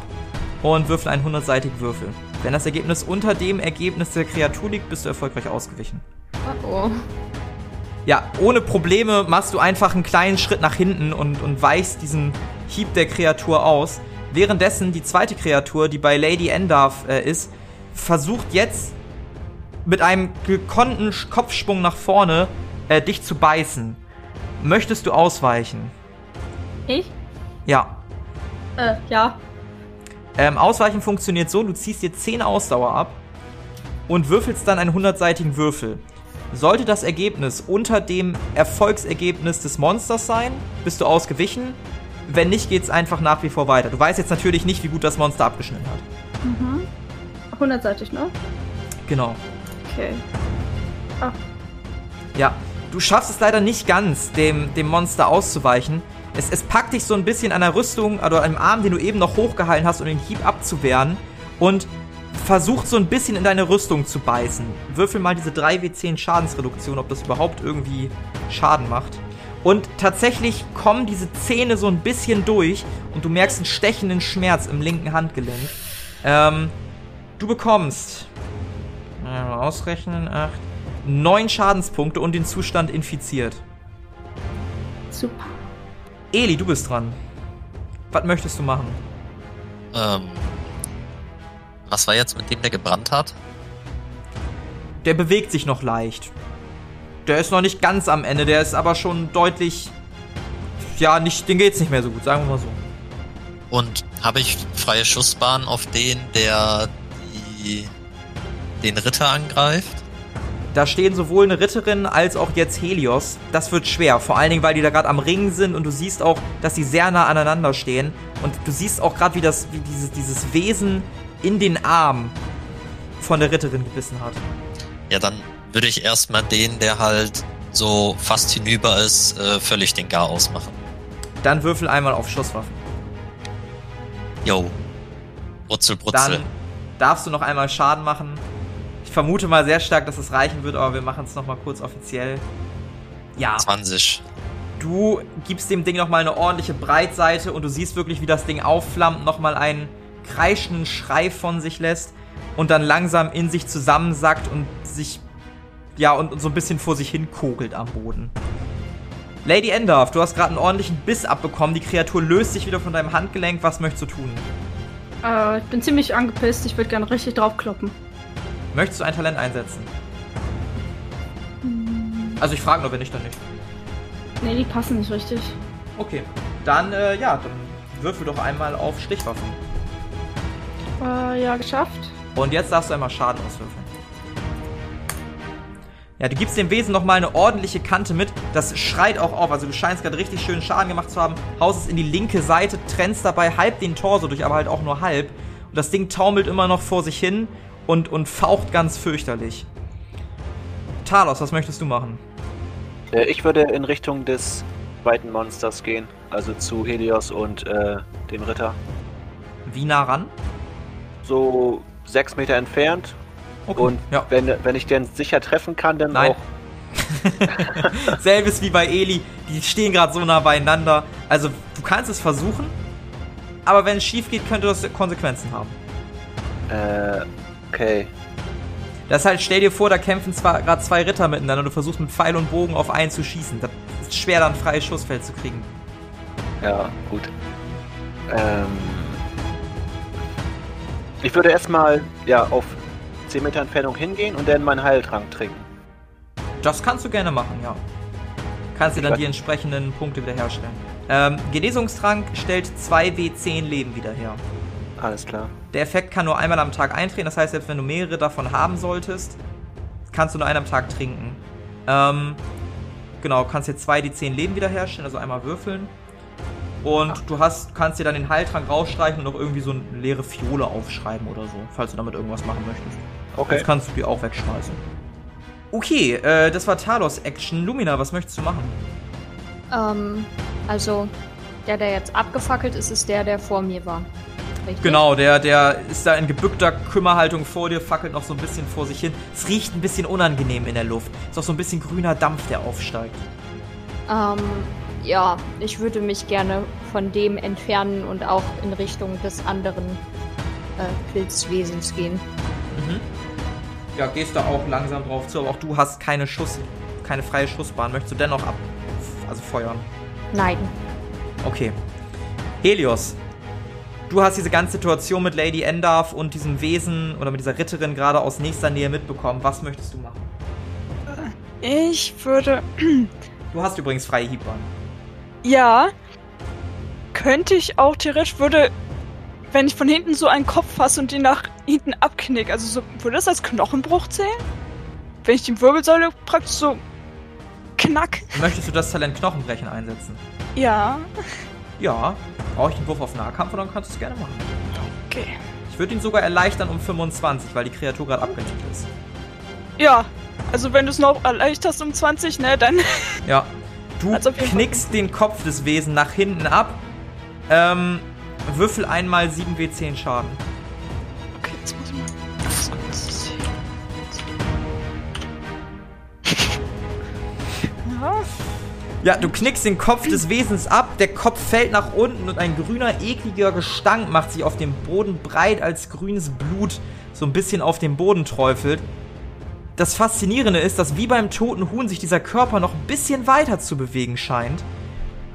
und würfel einen 100-seitigen Würfel. Wenn das Ergebnis unter dem Ergebnis der Kreatur liegt, bist du erfolgreich ausgewichen. Oh oh. Ja, ohne Probleme machst du einfach einen kleinen Schritt nach hinten und, und weichst diesen Hieb der Kreatur aus. Währenddessen die zweite Kreatur, die bei Lady Endarf äh, ist, versucht jetzt mit einem gekonnten Kopfsprung nach vorne äh, dich zu beißen. Möchtest du ausweichen? Ich? Ja. Äh, ja. Ähm, Ausweichen funktioniert so, du ziehst dir 10 Ausdauer ab und würfelst dann einen 100-seitigen Würfel. Sollte das Ergebnis unter dem Erfolgsergebnis des Monsters sein, bist du ausgewichen. Wenn nicht, geht's einfach nach wie vor weiter. Du weißt jetzt natürlich nicht, wie gut das Monster abgeschnitten hat. Mhm. 100-seitig, ne? Genau. Okay. Ja, du schaffst es leider nicht ganz, dem, dem Monster auszuweichen, Es, es packt dich so ein bisschen an der Rüstung oder am Arm, den du eben noch hochgehalten hast, um den Hieb abzuwehren. Und versucht so ein bisschen in deine Rüstung zu beißen. Würfel mal diese 3W10 Schadensreduktion, ob das überhaupt irgendwie Schaden macht. Und tatsächlich kommen diese Zähne so ein bisschen durch und du merkst einen stechenden Schmerz im linken Handgelenk. Ähm, du bekommst. Mal ausrechnen, 8. 9 Schadenspunkte und den Zustand infiziert. Super. Eli, du bist dran. Was möchtest du machen? Ähm, was war jetzt mit dem, der gebrannt hat? Der bewegt sich noch leicht. Der ist noch nicht ganz am Ende, der ist aber schon deutlich. Ja, nicht, den geht's nicht mehr so gut, sagen wir mal so. Und habe ich freie Schussbahn auf den, der die, den Ritter angreift? Da stehen sowohl eine Ritterin als auch jetzt Helios. Das wird schwer, vor allen Dingen, weil die da gerade am Ringen sind und du siehst auch, dass sie sehr nah aneinander stehen. Und du siehst auch gerade, wie das, wie dieses, dieses Wesen in den Arm von der Ritterin gebissen hat. Ja, dann würde ich erstmal den, der halt so fast hinüber ist, äh, völlig den Gar ausmachen. Dann würfel einmal auf Schusswaffen. Yo. Brutzel, Brutzel. Dann darfst du noch einmal Schaden machen. Ich vermute mal sehr stark, dass es reichen wird, aber wir machen es nochmal kurz offiziell. Ja. 20. Du gibst dem Ding nochmal eine ordentliche Breitseite und du siehst wirklich, wie das Ding aufflammt, nochmal einen kreischenden Schrei von sich lässt und dann langsam in sich zusammensackt und sich, ja, und, und so ein bisschen vor sich hin kogelt am Boden. Lady Endorf, du hast gerade einen ordentlichen Biss abbekommen. Die Kreatur löst sich wieder von deinem Handgelenk. Was möchtest du tun? Äh, ich bin ziemlich angepisst. Ich würde gerne richtig draufkloppen. Möchtest du ein Talent einsetzen? Also ich frage nur, wenn nicht, dann nicht. Nee, die passen nicht richtig. Okay. Dann, äh, ja, dann würfel doch einmal auf Stichwaffen. Äh, ja, geschafft. Und jetzt darfst du einmal Schaden auswürfeln. Ja, du gibst dem Wesen nochmal eine ordentliche Kante mit. Das schreit auch auf. Also du scheinst gerade richtig schön Schaden gemacht zu haben. Haust es in die linke Seite, trennst dabei halb den Torso durch, aber halt auch nur halb. Und das Ding taumelt immer noch vor sich hin und, und faucht ganz fürchterlich. Talos, was möchtest du machen? Äh, ich würde in Richtung des zweiten Monsters gehen. Also zu Helios und äh, dem Ritter. Wie nah ran? So sechs Meter entfernt. Okay. Und ja. wenn, wenn ich den sicher treffen kann, dann Nein. auch. Selbes wie bei Eli. Die stehen gerade so nah beieinander. Also, du kannst es versuchen. Aber wenn es schief geht, könnte das Konsequenzen haben. Äh, okay. Das ist halt, stell dir vor, da kämpfen zwar gerade zwei Ritter miteinander und du versuchst mit Pfeil und Bogen auf einen zu schießen. Das ist schwer, dann ein freies Schussfeld zu kriegen. Ja, gut. Ähm, ich würde erstmal ja, auf 10 Meter Entfernung hingehen und dann meinen Heiltrank trinken. Das kannst du gerne machen, ja. Kannst dir dann die entsprechenden Punkte wiederherstellen. Ähm, Genesungstrank stellt 2W10 Leben wieder her. Alles klar. Der Effekt kann nur einmal am Tag eintreten, das heißt, selbst wenn du mehrere davon haben solltest, kannst du nur einen am Tag trinken. Ähm, genau, kannst jetzt 2d10 Leben wiederherstellen, also einmal würfeln. Und du hast, kannst dir dann den Heiltrank rausstreichen und noch irgendwie so eine leere Fiole aufschreiben oder so, falls du damit irgendwas machen möchtest. Okay. Das kannst du dir auch wegschmeißen. Okay, äh, das war Talos Action. Lumina, was möchtest du machen? Ähm, also, der, der jetzt abgefackelt ist, ist der, der vor mir war. Richtig? Genau, der, der ist da in gebückter Kümmerhaltung vor dir, fackelt noch so ein bisschen vor sich hin. Es riecht ein bisschen unangenehm in der Luft. Ist auch so ein bisschen grüner Dampf, der aufsteigt. Ähm, ja, ich würde mich gerne von dem entfernen und auch in Richtung des anderen äh, Pilzwesens gehen. Ja, gehst da auch langsam drauf zu, aber auch du hast keine Schuss, keine freie Schussbahn. Möchtest du dennoch ab, also feuern? Nein. Okay. Helios, du hast diese ganze Situation mit Lady Endarf und diesem Wesen oder mit dieser Ritterin gerade aus nächster Nähe mitbekommen. Was möchtest du machen? Ich würde. Du hast übrigens freie Hiebbahn. Ja. Könnte ich auch theoretisch, würde. Wenn ich von hinten so einen Kopf fasse und den nach hinten abknick, also so, würde das als Knochenbruch zählen? Wenn ich die Wirbelsäule praktisch so knack. Möchtest du das Talent Knochenbrechen einsetzen? Ja. Ja. Brauche ich einen Wurf auf Nahkampf oder dann kannst du es gerne machen. Okay. Ich würde ihn sogar erleichtern um 25, weil die Kreatur gerade abgelenkt ist. Ja. Also wenn du es noch erleichterst um 20, ne, dann. Ja. Du Also knickst den Kopf des Wesen nach hinten ab. Ähm, würfel einmal 7w10 Schaden. Okay, jetzt muss ich mal. Ja, Ja, du knickst den Kopf des Wesens ab, der Kopf fällt nach unten und ein grüner, ekliger Gestank macht sich auf dem Boden breit, als grünes Blut so ein bisschen auf dem Boden träufelt. Das Faszinierende ist, dass wie beim toten Huhn sich dieser Körper noch ein bisschen weiter zu bewegen scheint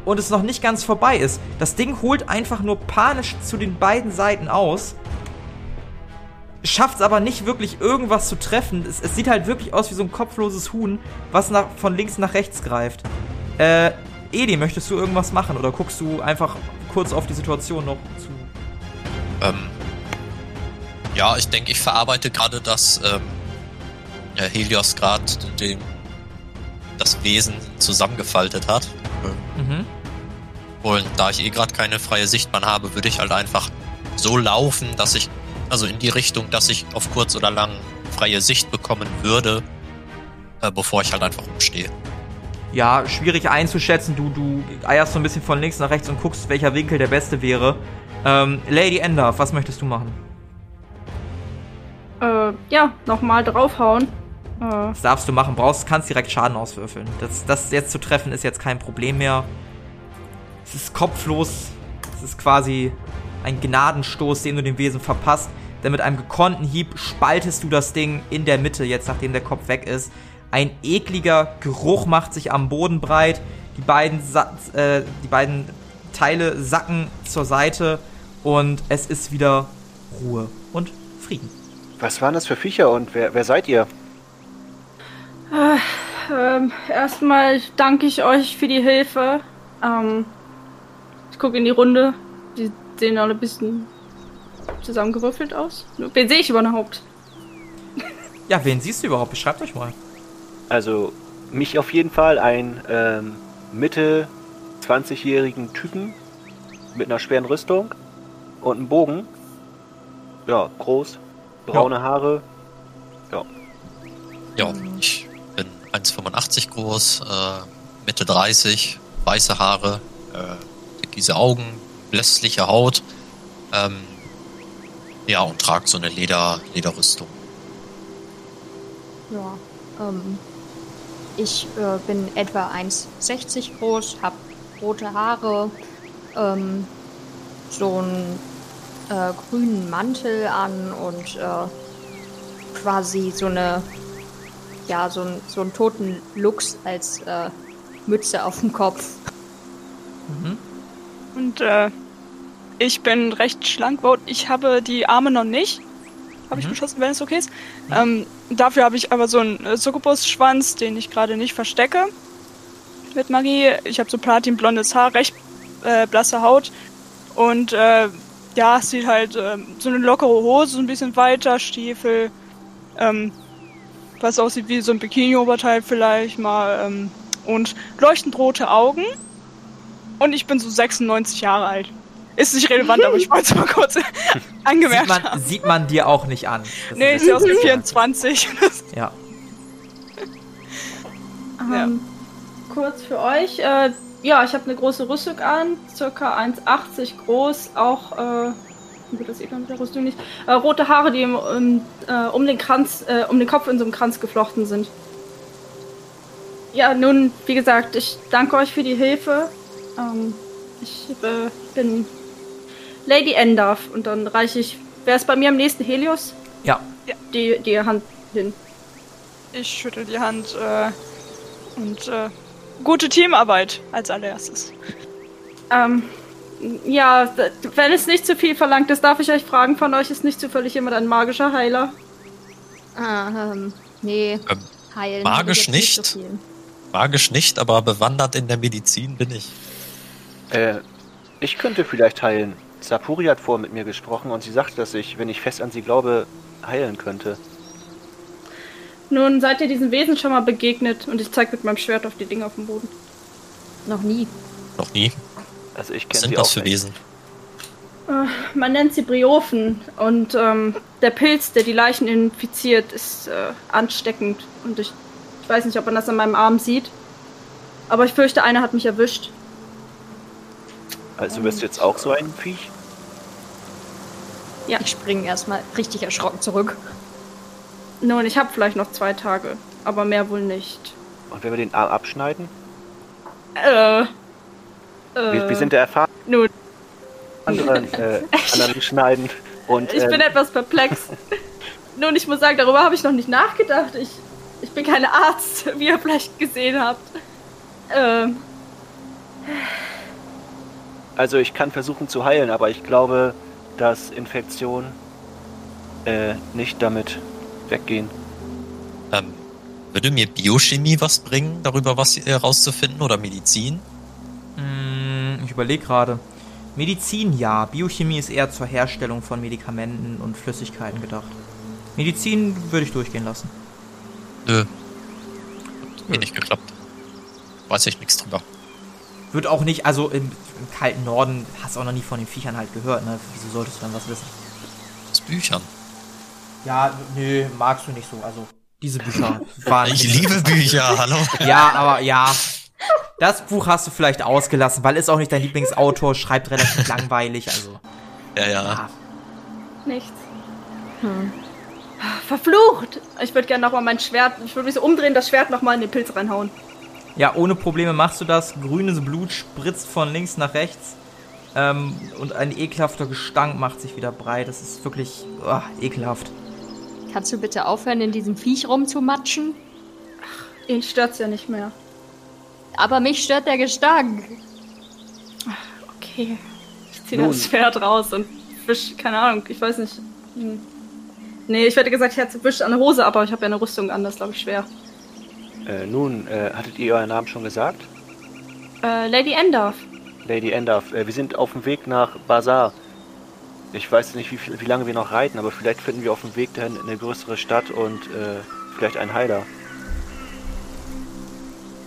und es noch nicht ganz vorbei ist. Das Ding holt einfach nur panisch zu den beiden Seiten aus, schafft es aber nicht wirklich irgendwas zu treffen. Es, es sieht halt wirklich aus wie so ein kopfloses Huhn, was nach, von links nach rechts greift. Äh, Edi, möchtest du irgendwas machen oder guckst du einfach kurz auf die Situation noch zu? Ähm, ja, ich denke, ich verarbeite gerade, dass ähm, Helios gerade das Wesen zusammengefaltet hat. Mhm. Und da ich eh gerade keine freie Sichtbahn habe, würde ich halt einfach so laufen, dass ich, also in die Richtung, dass ich auf kurz oder lang freie Sicht bekommen würde, äh, bevor ich halt einfach umstehe. Ja, schwierig einzuschätzen. Du, du eierst so ein bisschen von links nach rechts und guckst, welcher Winkel der beste wäre. Ähm, Lady Ender, was möchtest du machen? Äh, ja, nochmal draufhauen. Äh, Das darfst du machen, brauchst, kannst direkt Schaden auswürfeln. Das, das jetzt zu treffen ist jetzt kein Problem mehr. Es ist kopflos. Es ist quasi ein Gnadenstoß, den du dem Wesen verpasst. Denn mit einem gekonnten Hieb spaltest du das Ding in der Mitte, jetzt nachdem der Kopf weg ist. Ein ekliger Geruch macht sich am Boden breit. Die beiden, Sa äh, die beiden Teile sacken zur Seite und es ist wieder Ruhe und Frieden. Was waren das für Viecher und wer, wer seid ihr? ähm, erstmal danke ich euch für die Hilfe. Ähm, ich gucke in die Runde. Die sehen alle ein bisschen zusammengewürfelt aus. Wen sehe ich überhaupt? Ja, wen siehst du überhaupt? Beschreibt euch mal. Also, mich auf jeden Fall, ein ähm, Mitte 20-jährigen Typen mit einer schweren Rüstung und einem Bogen. Ja, groß, braune Haare. Ja, Ja, ich bin 1,85 groß, äh, Mitte 30, weiße Haare, äh, diese Augen, blässliche Haut. Ähm, ja, und trage so eine Leder, Lederrüstung. Ja, ähm, ich äh, bin etwa 1,60 groß, hab rote Haare, ähm, so einen äh, grünen Mantel an und äh, quasi so eine, ja, so, ein, so einen toten Luchs als äh, Mütze auf dem Kopf. Und äh, ich bin recht schlank. Ich habe die Arme noch nicht. Habe ich beschossen, wenn es okay ist. Ähm, dafür habe ich aber so einen äh, Succubus-Schwanz, den ich gerade nicht verstecke. Mit Magie. Ich habe so platinblondes Haar, recht äh, blasse Haut. Und äh, ja, es sieht halt äh, so eine lockere Hose, so ein bisschen weiter, Stiefel. Ähm, was aussieht wie so ein Bikini-Oberteil vielleicht mal. Ähm, und leuchtend rote Augen. Und ich bin so 96 Jahre alt. Ist nicht relevant, aber ich wollte es mal kurz angemerkt Sieht haben. man, sieht man dir auch nicht an. Das Nee, ist ich sehe aus wie jetzt- 24. Ja. Ähm, Kurz für euch. Äh, ja, ich habe eine große Rüstung an, circa 1,80 groß, auch, äh, gut, das sieht man mit der Rüstung nicht, äh, rote Haare, die im, um, äh, um den Kranz, äh, um den Kopf in so einem Kranz geflochten sind. Ja, nun, wie gesagt, ich danke euch für die Hilfe. Ähm, ich äh, bin Lady Endarf und dann reiche ich, wer ist bei mir am nächsten Helios? Ja. Die, die Hand hin. Ich schüttel die Hand äh, und äh, gute Teamarbeit als allererstes. Ähm, ja, wenn es nicht zu viel verlangt ist, darf ich euch fragen, von euch ist nicht zufällig jemand ein magischer Heiler? Ah, ähm, nee, Ähm, heilen. magisch jetzt nicht? so. Magisch nicht, aber bewandert in der Medizin bin ich. Äh, ich könnte vielleicht heilen. Sapuri hat vor mit mir gesprochen und sie sagte, dass ich, wenn ich fest an sie glaube, heilen könnte. Nun, seid ihr diesem Wesen schon mal begegnet? Und ich zeige mit meinem Schwert auf die Dinge auf dem Boden. Noch nie. Noch nie. Also ich Was kenne sind sie das auch für nicht. Wesen? Man nennt sie Briophen und ähm, der Pilz, der die Leichen infiziert, ist äh, ansteckend. Und ich, ich weiß nicht, ob man das an meinem Arm sieht. Aber ich fürchte, einer hat mich erwischt. Also wirst du jetzt auch so ein Viech? Ich springe erstmal richtig erschrocken zurück. Nun, ich habe vielleicht noch zwei Tage, aber mehr wohl nicht. Und wenn wir den Arm abschneiden? Äh. äh Wir, wir sind der erfahren nun, anderen, äh, anderen schneiden. Und, ich bin ähm, etwas perplex. nun, ich muss sagen, darüber habe ich noch nicht nachgedacht. Ich, ich bin kein Arzt, wie ihr vielleicht gesehen habt. Ähm, also ich kann versuchen zu heilen, aber ich glaube, dass Infektionen äh, nicht damit weggehen. Ähm, würde mir Biochemie was bringen, darüber was herauszufinden oder Medizin? Hm, ich überlege gerade. Medizin ja, Biochemie ist eher zur Herstellung von Medikamenten und Flüssigkeiten gedacht. Medizin würde ich durchgehen lassen. Nö. Hat eh nicht geklappt. Weiß ich nichts drüber. Wird auch nicht, also im, kalten Norden hast du auch noch nie von den Viechern halt gehört, ne? Wieso solltest du dann was wissen? Aus Büchern. Ja, nö, magst du nicht so. Also, diese Bücher waren. Ich liebe Bücher, hallo. Ja, aber ja. Das Buch hast du vielleicht ausgelassen, weil ist auch nicht dein Lieblingsautor, schreibt relativ langweilig, also. Ja, ja. Ja. nichts. Verflucht! Ich würde gerne nochmal mein Schwert, ich würde mich so umdrehen, das Schwert nochmal in den Pilz reinhauen. Ja, ohne Probleme machst du das. Grünes Blut spritzt von links nach rechts. Ähm, und ein ekelhafter Gestank macht sich wieder breit. Das ist wirklich oh, ekelhaft. Kannst du bitte aufhören, in diesem Viech rumzumatschen? Ihn stört's ja nicht mehr. Aber mich stört der Gestank. Okay. Ich ziehe Nun. das Schwert raus und wisch, keine Ahnung, ich weiß nicht. Hm. Nee, ich hätte gesagt, ich hätte wisch an der Hose, aber ich habe ja eine Rüstung an, das ist glaube ich schwer. Äh, nun, äh, hattet ihr euren Namen schon gesagt? Äh, Lady Endorf. Lady Endorf, äh, wir sind auf dem Weg nach Bazar. Ich weiß nicht, wie, viel, wie lange wir noch reiten, aber vielleicht finden wir auf dem Weg dahin eine größere Stadt und äh, vielleicht einen Heiler.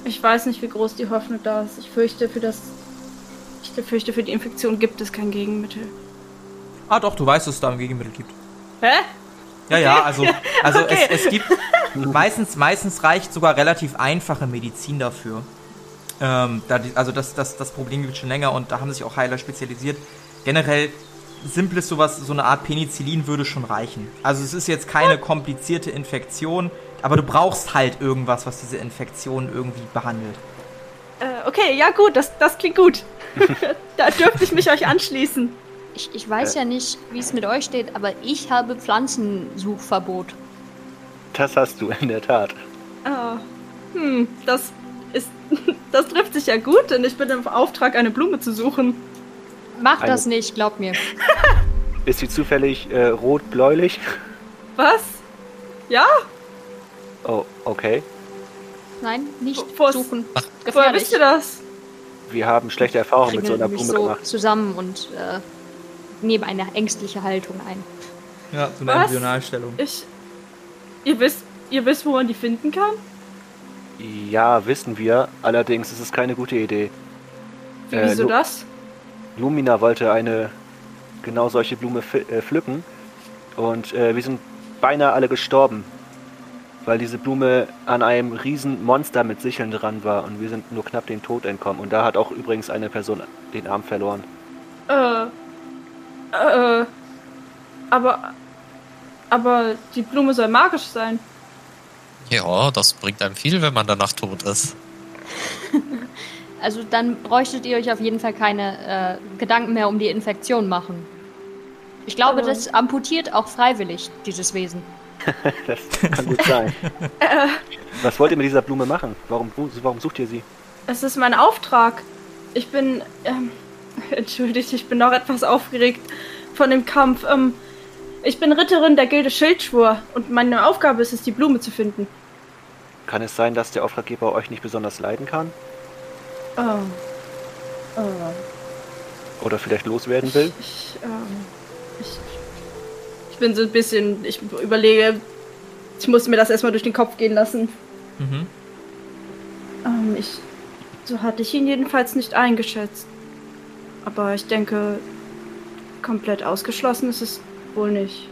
Ich weiß nicht, wie groß die Hoffnung da ist. Ich fürchte, für das. Ich fürchte, für die Infektion gibt es kein Gegenmittel. Ah, doch, du weißt, dass es da ein Gegenmittel gibt. Hä? Ja, ja, also, also Okay. es, es gibt meistens, meistens reicht sogar relativ einfache Medizin dafür. Ähm, da die, also das, das, das Problem gibt es schon länger und da haben sich auch Heiler spezialisiert. Generell simples sowas, so eine Art Penicillin würde schon reichen. Also es ist jetzt keine komplizierte Infektion, aber du brauchst halt irgendwas, was diese Infektion irgendwie behandelt. Äh, okay, ja gut, das, das klingt gut. da dürfte ich mich euch anschließen. Ich, ich weiß ja nicht, wie es mit euch steht, aber ich habe Pflanzensuchverbot. Das hast du in der Tat. Ah, hm, das ist. Das trifft sich ja gut, denn ich bin im Auftrag, eine Blume zu suchen. Mach Eine- das nicht, glaub mir. Ist sie zufällig äh, rot-bläulich? Was? Ja? Oh, okay. Nein, nicht Wo suchen. Ach, Woher wisst ihr das? Wir haben schlechte Erfahrungen mit so einer Blume so gemacht. zusammen und äh, nehmen eine ängstliche Haltung ein. Ja, so eine Was? Embryonalstellung. Ich. Ihr wisst, ihr wisst, wo man die finden kann? Ja, wissen wir. Allerdings ist es keine gute Idee. Äh, Wieso Lu- das? Lumina wollte eine genau solche Blume äh, pflücken und äh, wir sind beinahe alle gestorben, weil diese Blume an einem riesen Monster mit Sicheln dran war und wir sind nur knapp dem Tod entkommen. Und da hat auch übrigens eine Person den Arm verloren. Äh. Äh. Aber. Aber die Blume soll magisch sein. Ja, das bringt einem viel, wenn man danach tot ist. Also dann bräuchtet ihr euch auf jeden Fall keine äh, Gedanken mehr um die Infektion machen. Ich glaube, Oh. das amputiert auch freiwillig, dieses Wesen. Das kann gut sein. Was wollt ihr mit dieser Blume machen? Warum, warum sucht ihr sie? Es ist mein Auftrag. Ich bin. Ähm, entschuldigt, ich bin noch etwas aufgeregt von dem Kampf. Ähm, ich bin Ritterin der Gilde Schildschwur und meine Aufgabe ist es, die Blume zu finden. Kann es sein, dass der Auftraggeber euch nicht besonders leiden kann? Oh. Oh. Oder vielleicht loswerden will? Ich, ähm, ich, ich bin so ein bisschen. Ich überlege. Ich muss mir das erstmal durch den Kopf gehen lassen. Mhm. Ähm, ich. So hatte ich ihn jedenfalls nicht eingeschätzt. Aber ich denke, komplett ausgeschlossen ist es wohl nicht.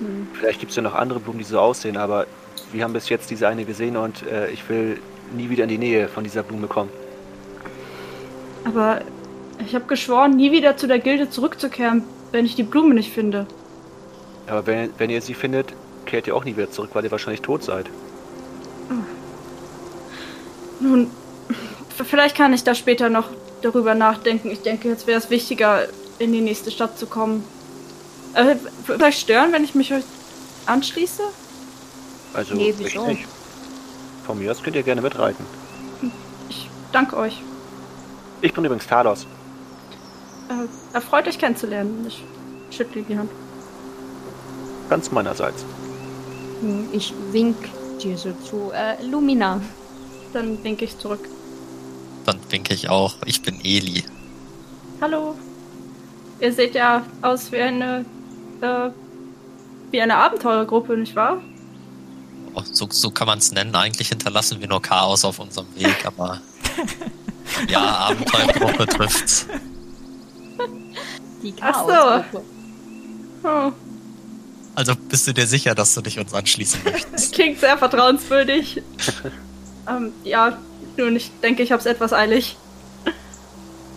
Hm. Vielleicht gibt es ja noch andere Blumen, die so aussehen, aber wir haben bis jetzt diese eine gesehen und äh, ich will nie wieder in die Nähe von dieser Blume kommen. Aber ich habe geschworen, nie wieder zu der Gilde zurückzukehren, wenn ich die Blume nicht finde. Aber wenn, wenn ihr sie findet, kehrt ihr auch nie wieder zurück, weil ihr wahrscheinlich tot seid. Nun, v- vielleicht kann ich da später noch darüber nachdenken. Ich denke, jetzt wäre es wichtiger, in die nächste Stadt zu kommen. Äh, vielleicht stören, wenn ich mich euch anschließe? Also Nee, ich wieso? nicht. Von mir aus könnt ihr gerne mitreiten. Ich danke euch. Ich bin übrigens Talos. Äh, erfreut euch kennenzulernen. Ich schüttle die Hand. Ganz meinerseits. Hm, Ich wink dir so zu. Äh, Lumina. Dann winke ich zurück. Dann denke ich auch, ich bin Eli. Hallo. Ihr seht ja aus wie eine, äh, wie eine Abenteurergruppe, nicht wahr? Oh, so, so kann man es nennen. Eigentlich hinterlassen wir nur Chaos auf unserem Weg, aber ja, Abenteuergruppe trifft's. Die Ach so. Oh, Also bist du dir sicher, dass du dich uns anschließen möchtest? klingt sehr vertrauenswürdig. ähm, ja, nun, ich denke, ich habe es etwas eilig.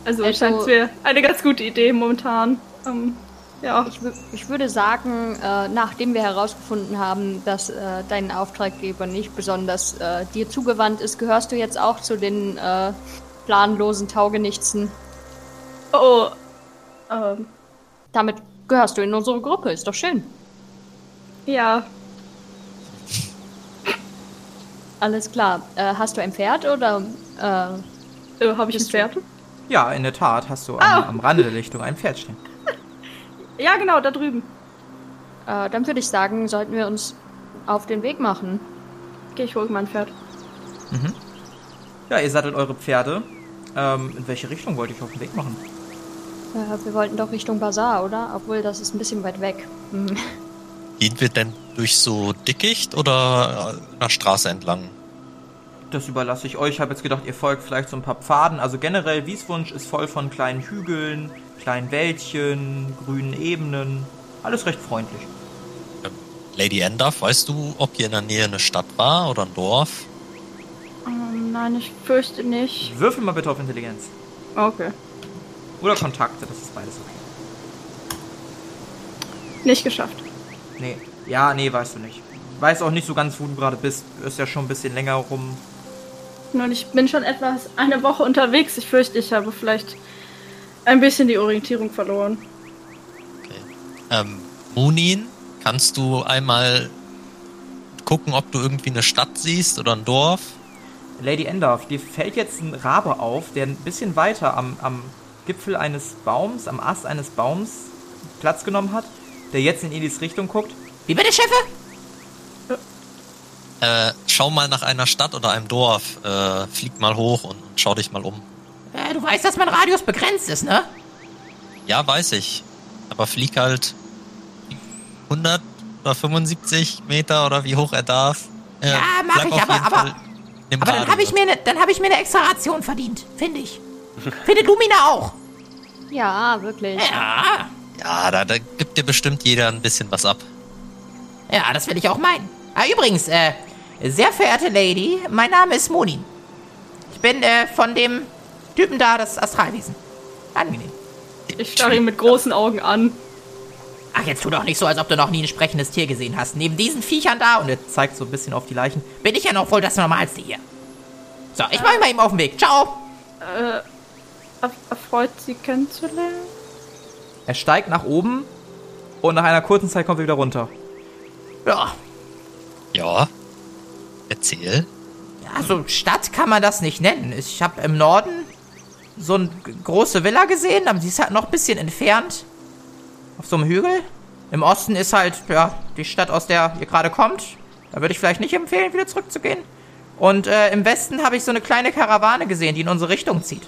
Also, Also- scheint mir eine ganz gute Idee momentan. Ähm, ja. Ich, ich würde sagen, äh, nachdem wir herausgefunden haben, dass äh, dein Auftraggeber nicht besonders äh, dir zugewandt ist, gehörst du jetzt auch zu den äh, planlosen Taugenichtsen. Oh, ähm, Damit gehörst du in unsere Gruppe, ist doch schön. ja. Alles klar. Äh, hast du ein Pferd oder äh, Äh, habe ich ein Bist du- Pferd? Ja, in der Tat hast du am, Ah. am Rande der Lichtung ein Pferd stehen. Ja, genau, da drüben. äh, dann würde ich sagen, sollten wir uns auf den Weg machen. Okay, ich hole mein Pferd. Ja, ihr sattelt eure Pferde. Ähm, in welche Richtung wollt ihr euch auf den Weg machen? Äh, wir wollten doch Richtung Bazar, oder? Obwohl, das ist ein bisschen weit weg. Hm. Gehen wir denn durch so Dickicht oder äh, einer Straße entlang? Das überlasse ich euch. Ich habe jetzt gedacht, ihr folgt vielleicht so ein paar Pfaden. Also generell, Wieswunsch ist voll von kleinen Hügeln, kleinen Wäldchen, grünen Ebenen. Alles recht freundlich. Lady Endorf, weißt du, ob hier in der Nähe eine Stadt war oder ein Dorf? Ähm, nein, ich fürchte nicht. Würfel mal bitte auf Intelligenz. Okay. Oder Kontakte, das ist beides okay. Nicht geschafft. Nee. Ja, nee, weißt du nicht. Weiß auch nicht so ganz, wo du gerade bist. Ist ja schon ein bisschen länger rum. Nun, ich bin schon etwas eine Woche unterwegs. Ich fürchte, ich habe vielleicht ein bisschen die Orientierung verloren. Okay. Ähm, Munin, kannst du einmal gucken, ob du irgendwie eine Stadt siehst oder ein Dorf? Lady Endorf, dir fällt jetzt ein Rabe auf, der ein bisschen weiter am, am Gipfel eines Baums, am Ast eines Baums Platz genommen hat, der jetzt in Elis Richtung guckt. Wie bitte, Chefe? Äh, schau mal nach einer Stadt oder einem Dorf. Äh, flieg mal hoch und schau dich mal um. Äh, du weißt, dass mein Radius begrenzt ist, ne? Ja, weiß ich. Aber flieg halt 100 oder 75 Meter oder wie hoch er darf. Äh, Ja, mach ich, aber- aber- Aber dann habe ich mir ne, dann habe ich mir eine extra Ration verdient, finde ich. Findet Lumina auch. Ja, wirklich. Ja. Ja, da, da gibt dir bestimmt jeder ein bisschen was ab. Ja, das will ich auch meinen. Ah, übrigens, äh, sehr verehrte Lady, mein Name ist Monin. Ich bin äh, von dem Typen da, das Astralwesen. Angenehm. Ich starre ihn mit großen Augen an. Ach, jetzt tu doch nicht so, als ob du noch nie ein sprechendes Tier gesehen hast. Neben diesen Viechern da, und er zeigt so ein bisschen auf die Leichen, bin ich ja noch wohl das Normalste hier. So, ich mache mich mal eben auf den Weg. Ciao. Äh, er- erfreut, sie kennenzulernen. Er steigt nach oben und nach einer kurzen Zeit kommt er wieder runter. Ja, Ja. Erzähl. also Stadt kann man das nicht nennen. Ich habe im Norden so eine große Villa gesehen, aber die ist halt noch ein bisschen entfernt. Auf so einem Hügel. Im Osten ist halt, ja, die Stadt, aus der ihr gerade kommt. Da würde ich vielleicht nicht empfehlen, wieder zurückzugehen. Und äh, im Westen habe ich so eine kleine Karawane gesehen, die in unsere Richtung zieht.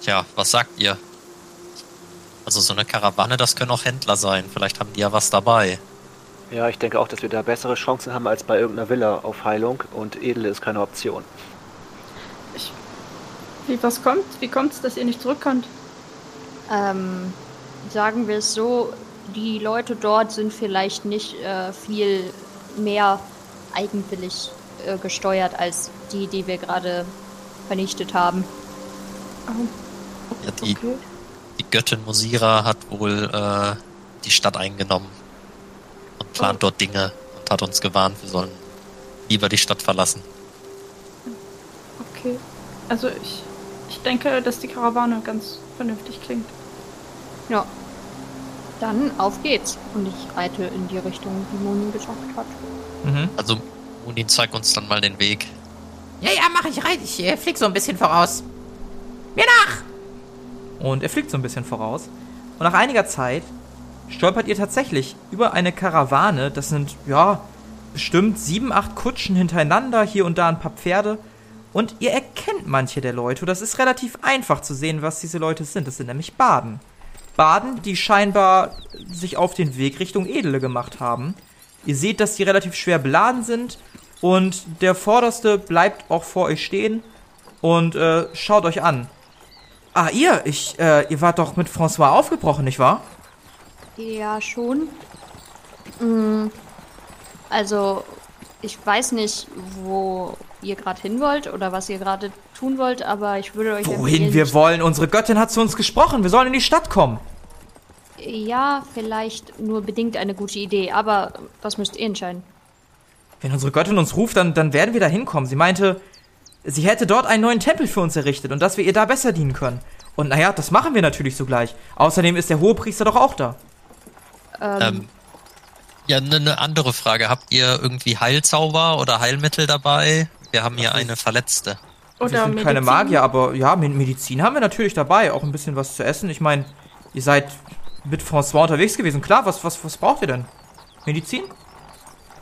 Tja, was sagt ihr? Also so eine Karawane, das können auch Händler sein. Vielleicht haben die ja was dabei. Ja, ich denke auch, dass wir da bessere Chancen haben als bei irgendeiner Villa auf Heilung und Edel ist keine Option. Wie, was kommt? Wie kommt's, dass ihr nicht zurück könnt? Ähm, sagen wir es so, die Leute dort sind vielleicht nicht äh, viel mehr eigenwillig äh, gesteuert als die, die wir gerade vernichtet haben. Ja, die, die Göttin Mosira hat wohl äh, die Stadt eingenommen und plant dort Dinge und hat uns gewarnt, wir sollen lieber die Stadt verlassen. Okay. Also ich, ich denke, dass die Karawane ganz vernünftig klingt. Ja. Dann auf geht's. Und ich reite in die Richtung, die Moni gesagt hat. Mhm. Also, Munin, zeig uns dann mal den Weg. Ja, ja, mach ich rein. Ich äh, flieg so ein bisschen voraus. Mir nach! Und er fliegt so ein bisschen voraus. Und nach einiger Zeit stolpert ihr tatsächlich über eine Karawane. Das sind, ja, bestimmt sieben, acht Kutschen hintereinander, hier und da ein paar Pferde. Und ihr erkennt manche der Leute. Das ist relativ einfach zu sehen, was diese Leute sind. Das sind nämlich Baden. Baden, die scheinbar sich auf den Weg Richtung Edele gemacht haben. Ihr seht, dass die relativ schwer beladen sind. Und der Vorderste bleibt auch vor euch stehen und äh, schaut euch an. Ah, ihr, ich, äh, ihr wart doch mit François aufgebrochen, nicht wahr? Ja, schon. Mm, Also, ich weiß nicht, wo ihr gerade hin wollt oder was ihr gerade tun wollt, aber ich würde euch Wohin wir wollen? Unsere Göttin hat zu uns gesprochen. Wir sollen in die Stadt kommen. Ja, vielleicht nur bedingt eine gute Idee, aber das müsst ihr entscheiden. Wenn unsere Göttin uns ruft, dann, dann werden wir da hinkommen. Sie meinte, sie hätte dort einen neuen Tempel für uns errichtet und dass wir ihr da besser dienen können. Und naja, das machen wir natürlich sogleich. Außerdem ist der Hohepriester doch auch da. Ähm, ja, eine ne andere Frage. Habt ihr irgendwie Heilzauber oder Heilmittel dabei? Wir haben hier eine Verletzte. wir Oder sind keine. Magier, aber ja, Med- Medizin haben wir natürlich dabei. Auch ein bisschen was zu essen. Ich meine, ihr seid mit François unterwegs gewesen. Klar, was, was, was braucht ihr denn? Medizin?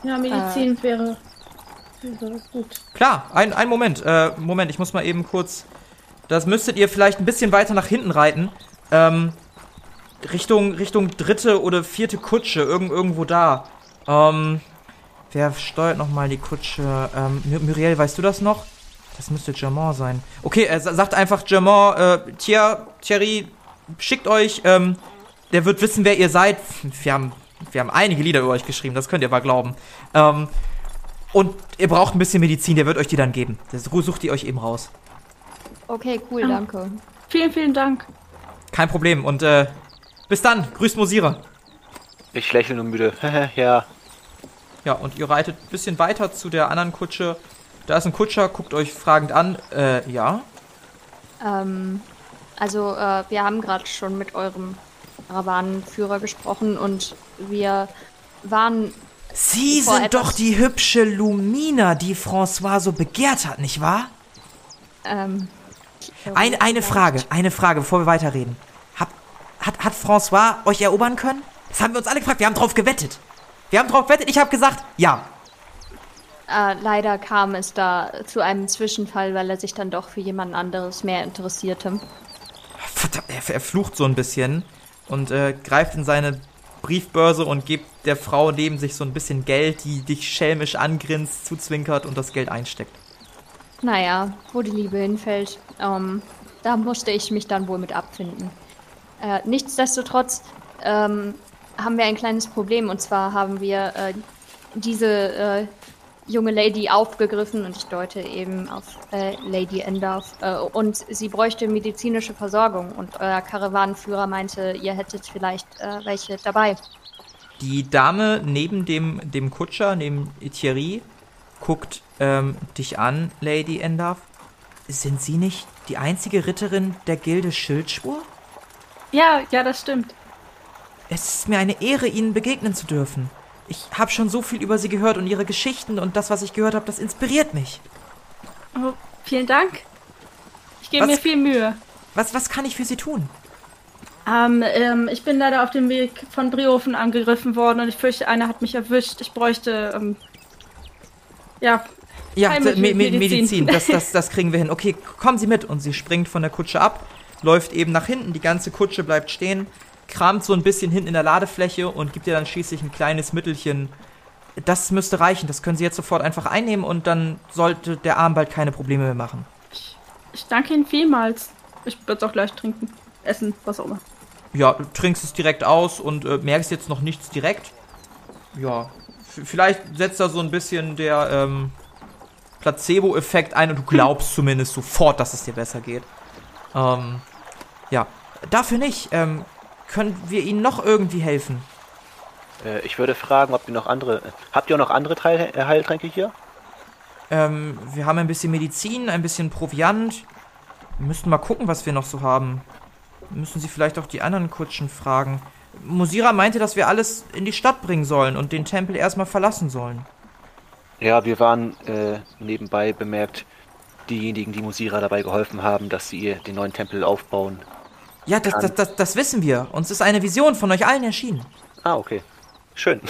Ja, Medizin wäre, wäre. Klar, ein, ein Moment. Äh, Moment, ich muss mal eben kurz. Das müsstet ihr vielleicht ein bisschen weiter nach hinten reiten. Ähm, Richtung, Richtung dritte oder vierte Kutsche, irgend, irgendwo da. Ähm, wer steuert nochmal die Kutsche? Ähm, Muriel, weißt du das noch? Das müsste Germain sein. Okay, er sa- sagt einfach Germain, äh, Thia, Thierry, schickt euch, ähm, der wird wissen, wer ihr seid. Wir haben, wir haben einige Lieder über euch geschrieben, das könnt ihr aber glauben. Ähm, und ihr braucht ein bisschen Medizin, der wird euch die dann geben. Das sucht ihr euch eben raus. Okay, cool, Ah. danke. Vielen, vielen Dank. Kein Problem. Und äh, bis dann. Grüßt Mosira. Ich lächle nur müde. ja. Ja, und ihr reitet ein bisschen weiter zu der anderen Kutsche. Da ist ein Kutscher, guckt euch fragend an. Äh, ja. Ähm, also, äh, wir haben gerade schon mit eurem Karawanenführer gesprochen und wir waren. Sie sind doch die hübsche Lumina, die François so begehrt hat, nicht wahr? Ähm, Ein, eine Frage, eine Frage, bevor wir weiterreden. Hat, hat, hat François euch erobern können? Das haben wir uns alle gefragt. Wir haben drauf gewettet. Wir haben drauf gewettet. Ich habe gesagt, ja. Äh, leider kam es da zu einem Zwischenfall, weil er sich dann doch für jemand anderes mehr interessierte. Verdammt, er, er flucht so ein bisschen und äh, greift in seine Briefbörse und gibt der Frau neben sich so ein bisschen Geld, die dich schelmisch angrinst, zuzwinkert und das Geld einsteckt. Naja, wo die Liebe hinfällt, ähm, da musste ich mich dann wohl mit abfinden. Äh, nichtsdestotrotz ähm, haben wir ein kleines Problem und zwar haben wir äh, diese äh, junge Lady aufgegriffen und ich deute eben auf äh, Lady Endorf äh, und sie bräuchte medizinische Versorgung und euer Karawanenführer meinte, ihr hättet vielleicht äh, welche dabei. Die Dame neben dem, dem Kutscher, neben Thierry, guckt ähm, dich an, Lady Endorf. Sind Sie nicht die einzige Ritterin der Gilde Schildschwur? Ja, ja, das stimmt. Es ist mir eine Ehre, Ihnen begegnen zu dürfen. Ich habe schon so viel über Sie gehört und Ihre Geschichten und das, was ich gehört habe, das inspiriert mich. Oh, vielen Dank. Ich gebe mir viel Mühe. Was, was kann ich für Sie tun? Ähm, ähm, ich bin leider auf dem Weg von Briofen angegriffen worden und ich fürchte, einer hat mich erwischt. Ich bräuchte, ähm, ja, Ja, Heilmittel, Me Me Medizin. Medizin, das, das, das kriegen wir hin. Okay, kommen Sie mit. Und sie springt von der Kutsche ab, läuft eben nach hinten, die ganze Kutsche bleibt stehen, kramt so ein bisschen hinten in der Ladefläche und gibt ihr dann schließlich ein kleines Mittelchen. Das müsste reichen, das können Sie jetzt sofort einfach einnehmen und dann sollte der Arm bald keine Probleme mehr machen. ich danke Ihnen vielmals. Ich würde es auch gleich trinken, essen, was auch immer. Ja, du trinkst es direkt aus und äh, merkst jetzt noch nichts direkt. Ja, vielleicht setzt da so ein bisschen der, ähm, Placebo-Effekt ein und du glaubst zumindest sofort, dass es dir besser geht. Ähm, ja, dafür nicht. Ähm, können wir Ihnen noch irgendwie helfen? Äh, ich würde fragen, ob ihr noch andere. Habt ihr auch noch andere Teil äh, Heiltränke hier? Ähm, wir haben ein bisschen Medizin, ein bisschen Proviant. Wir müssten mal gucken, was wir noch so haben. Müssen Sie vielleicht auch die anderen Kutschen fragen. Musira meinte, dass wir alles in die Stadt bringen sollen und den Tempel erstmal verlassen sollen. Ja, wir waren äh, nebenbei bemerkt diejenigen, die Musira dabei geholfen haben, dass sie ihr den neuen Tempel aufbauen. Ja, das, das, das, das wissen wir. Uns ist eine Vision von euch allen erschienen. Ah, okay. Schön.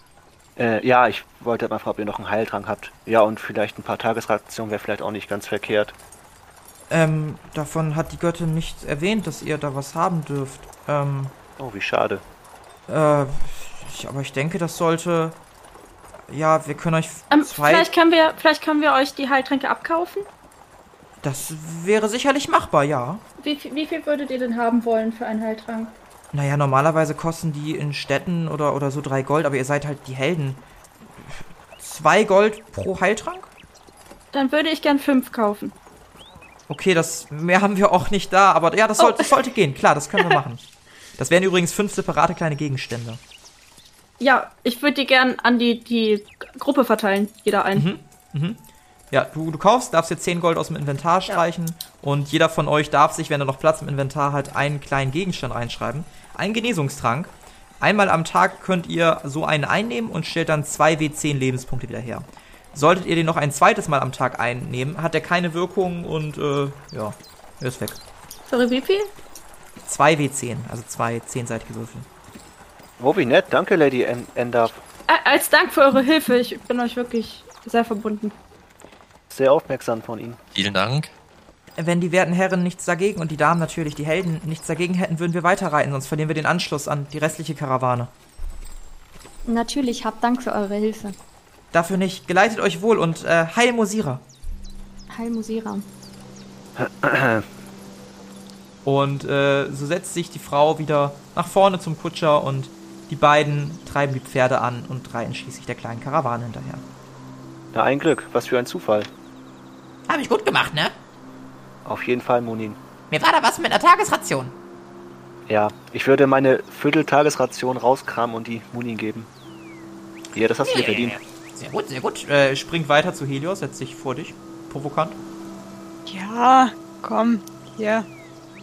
äh, ja, ich wollte mal fragen, ob ihr noch einen Heiltrank habt. Ja, und vielleicht ein paar Tagesrationen wäre vielleicht auch nicht ganz verkehrt. Ähm, davon hat die Göttin nicht erwähnt, dass ihr da was haben dürft. Ähm, Oh, wie schade. äh, ich, aber ich denke, das sollte. Ja, wir können euch Ähm, zwei. vielleicht, können wir, vielleicht können wir euch die Heiltränke abkaufen. Das wäre sicherlich machbar, ja. Wie, viel- wie viel würdet ihr denn haben wollen für einen Heiltrank? Naja, normalerweise kosten die in Städten oder, oder so drei Gold, aber ihr seid halt die Helden. Zwei Gold pro Heiltrank? Dann würde ich gern fünf kaufen. Okay, das mehr haben wir auch nicht da, aber ja, das, soll, das sollte gehen. Klar, das können wir machen. Das wären übrigens fünf separate kleine Gegenstände. Ja, ich würde die gern an die, die Gruppe verteilen, jeder einen. Ja, du, du kaufst, darfst jetzt 10 Gold aus dem Inventar streichen und jeder von euch darf sich, wenn er noch Platz im Inventar hat, einen kleinen Gegenstand reinschreiben. Ein Genesungstrank. Einmal am Tag könnt ihr so einen einnehmen und stellt dann 2 W10 Lebenspunkte wieder her. Solltet ihr den noch ein zweites Mal am Tag einnehmen, hat er keine Wirkung und äh, ja, er ist weg. Sorry, wie viel? 2 W10, also zwei zehnseitige Würfel. Oh, wie nett. Danke, Lady En Endaf. Ä- als Dank für eure Hilfe. Ich bin euch wirklich sehr verbunden. Sehr aufmerksam von Ihnen. Vielen Dank. Wenn die werten Herren nichts dagegen und die Damen natürlich, die Helden, nichts dagegen hätten, würden wir weiterreiten, sonst verlieren wir den Anschluss an die restliche Karawane. Natürlich, habt Dank für eure Hilfe. Dafür nicht. Geleitet euch wohl und äh, Heil Mosira. Heil Musira. Und äh, so setzt sich die Frau wieder nach vorne zum Kutscher und die beiden treiben die Pferde an und reiten schließlich der kleinen Karawane hinterher. Na, ein Glück. Was für ein Zufall. Hab ich gut gemacht, ne? Auf jeden Fall, Munin. Mir war da was mit einer Tagesration. Ja, ich würde meine Vierteltagesration rauskramen und die Munin geben. Ja, das hast du dir verdient. Sehr gut, sehr gut. Äh, springt weiter zu Helios, setzt sich vor dich. Provokant. Ja, komm, hier.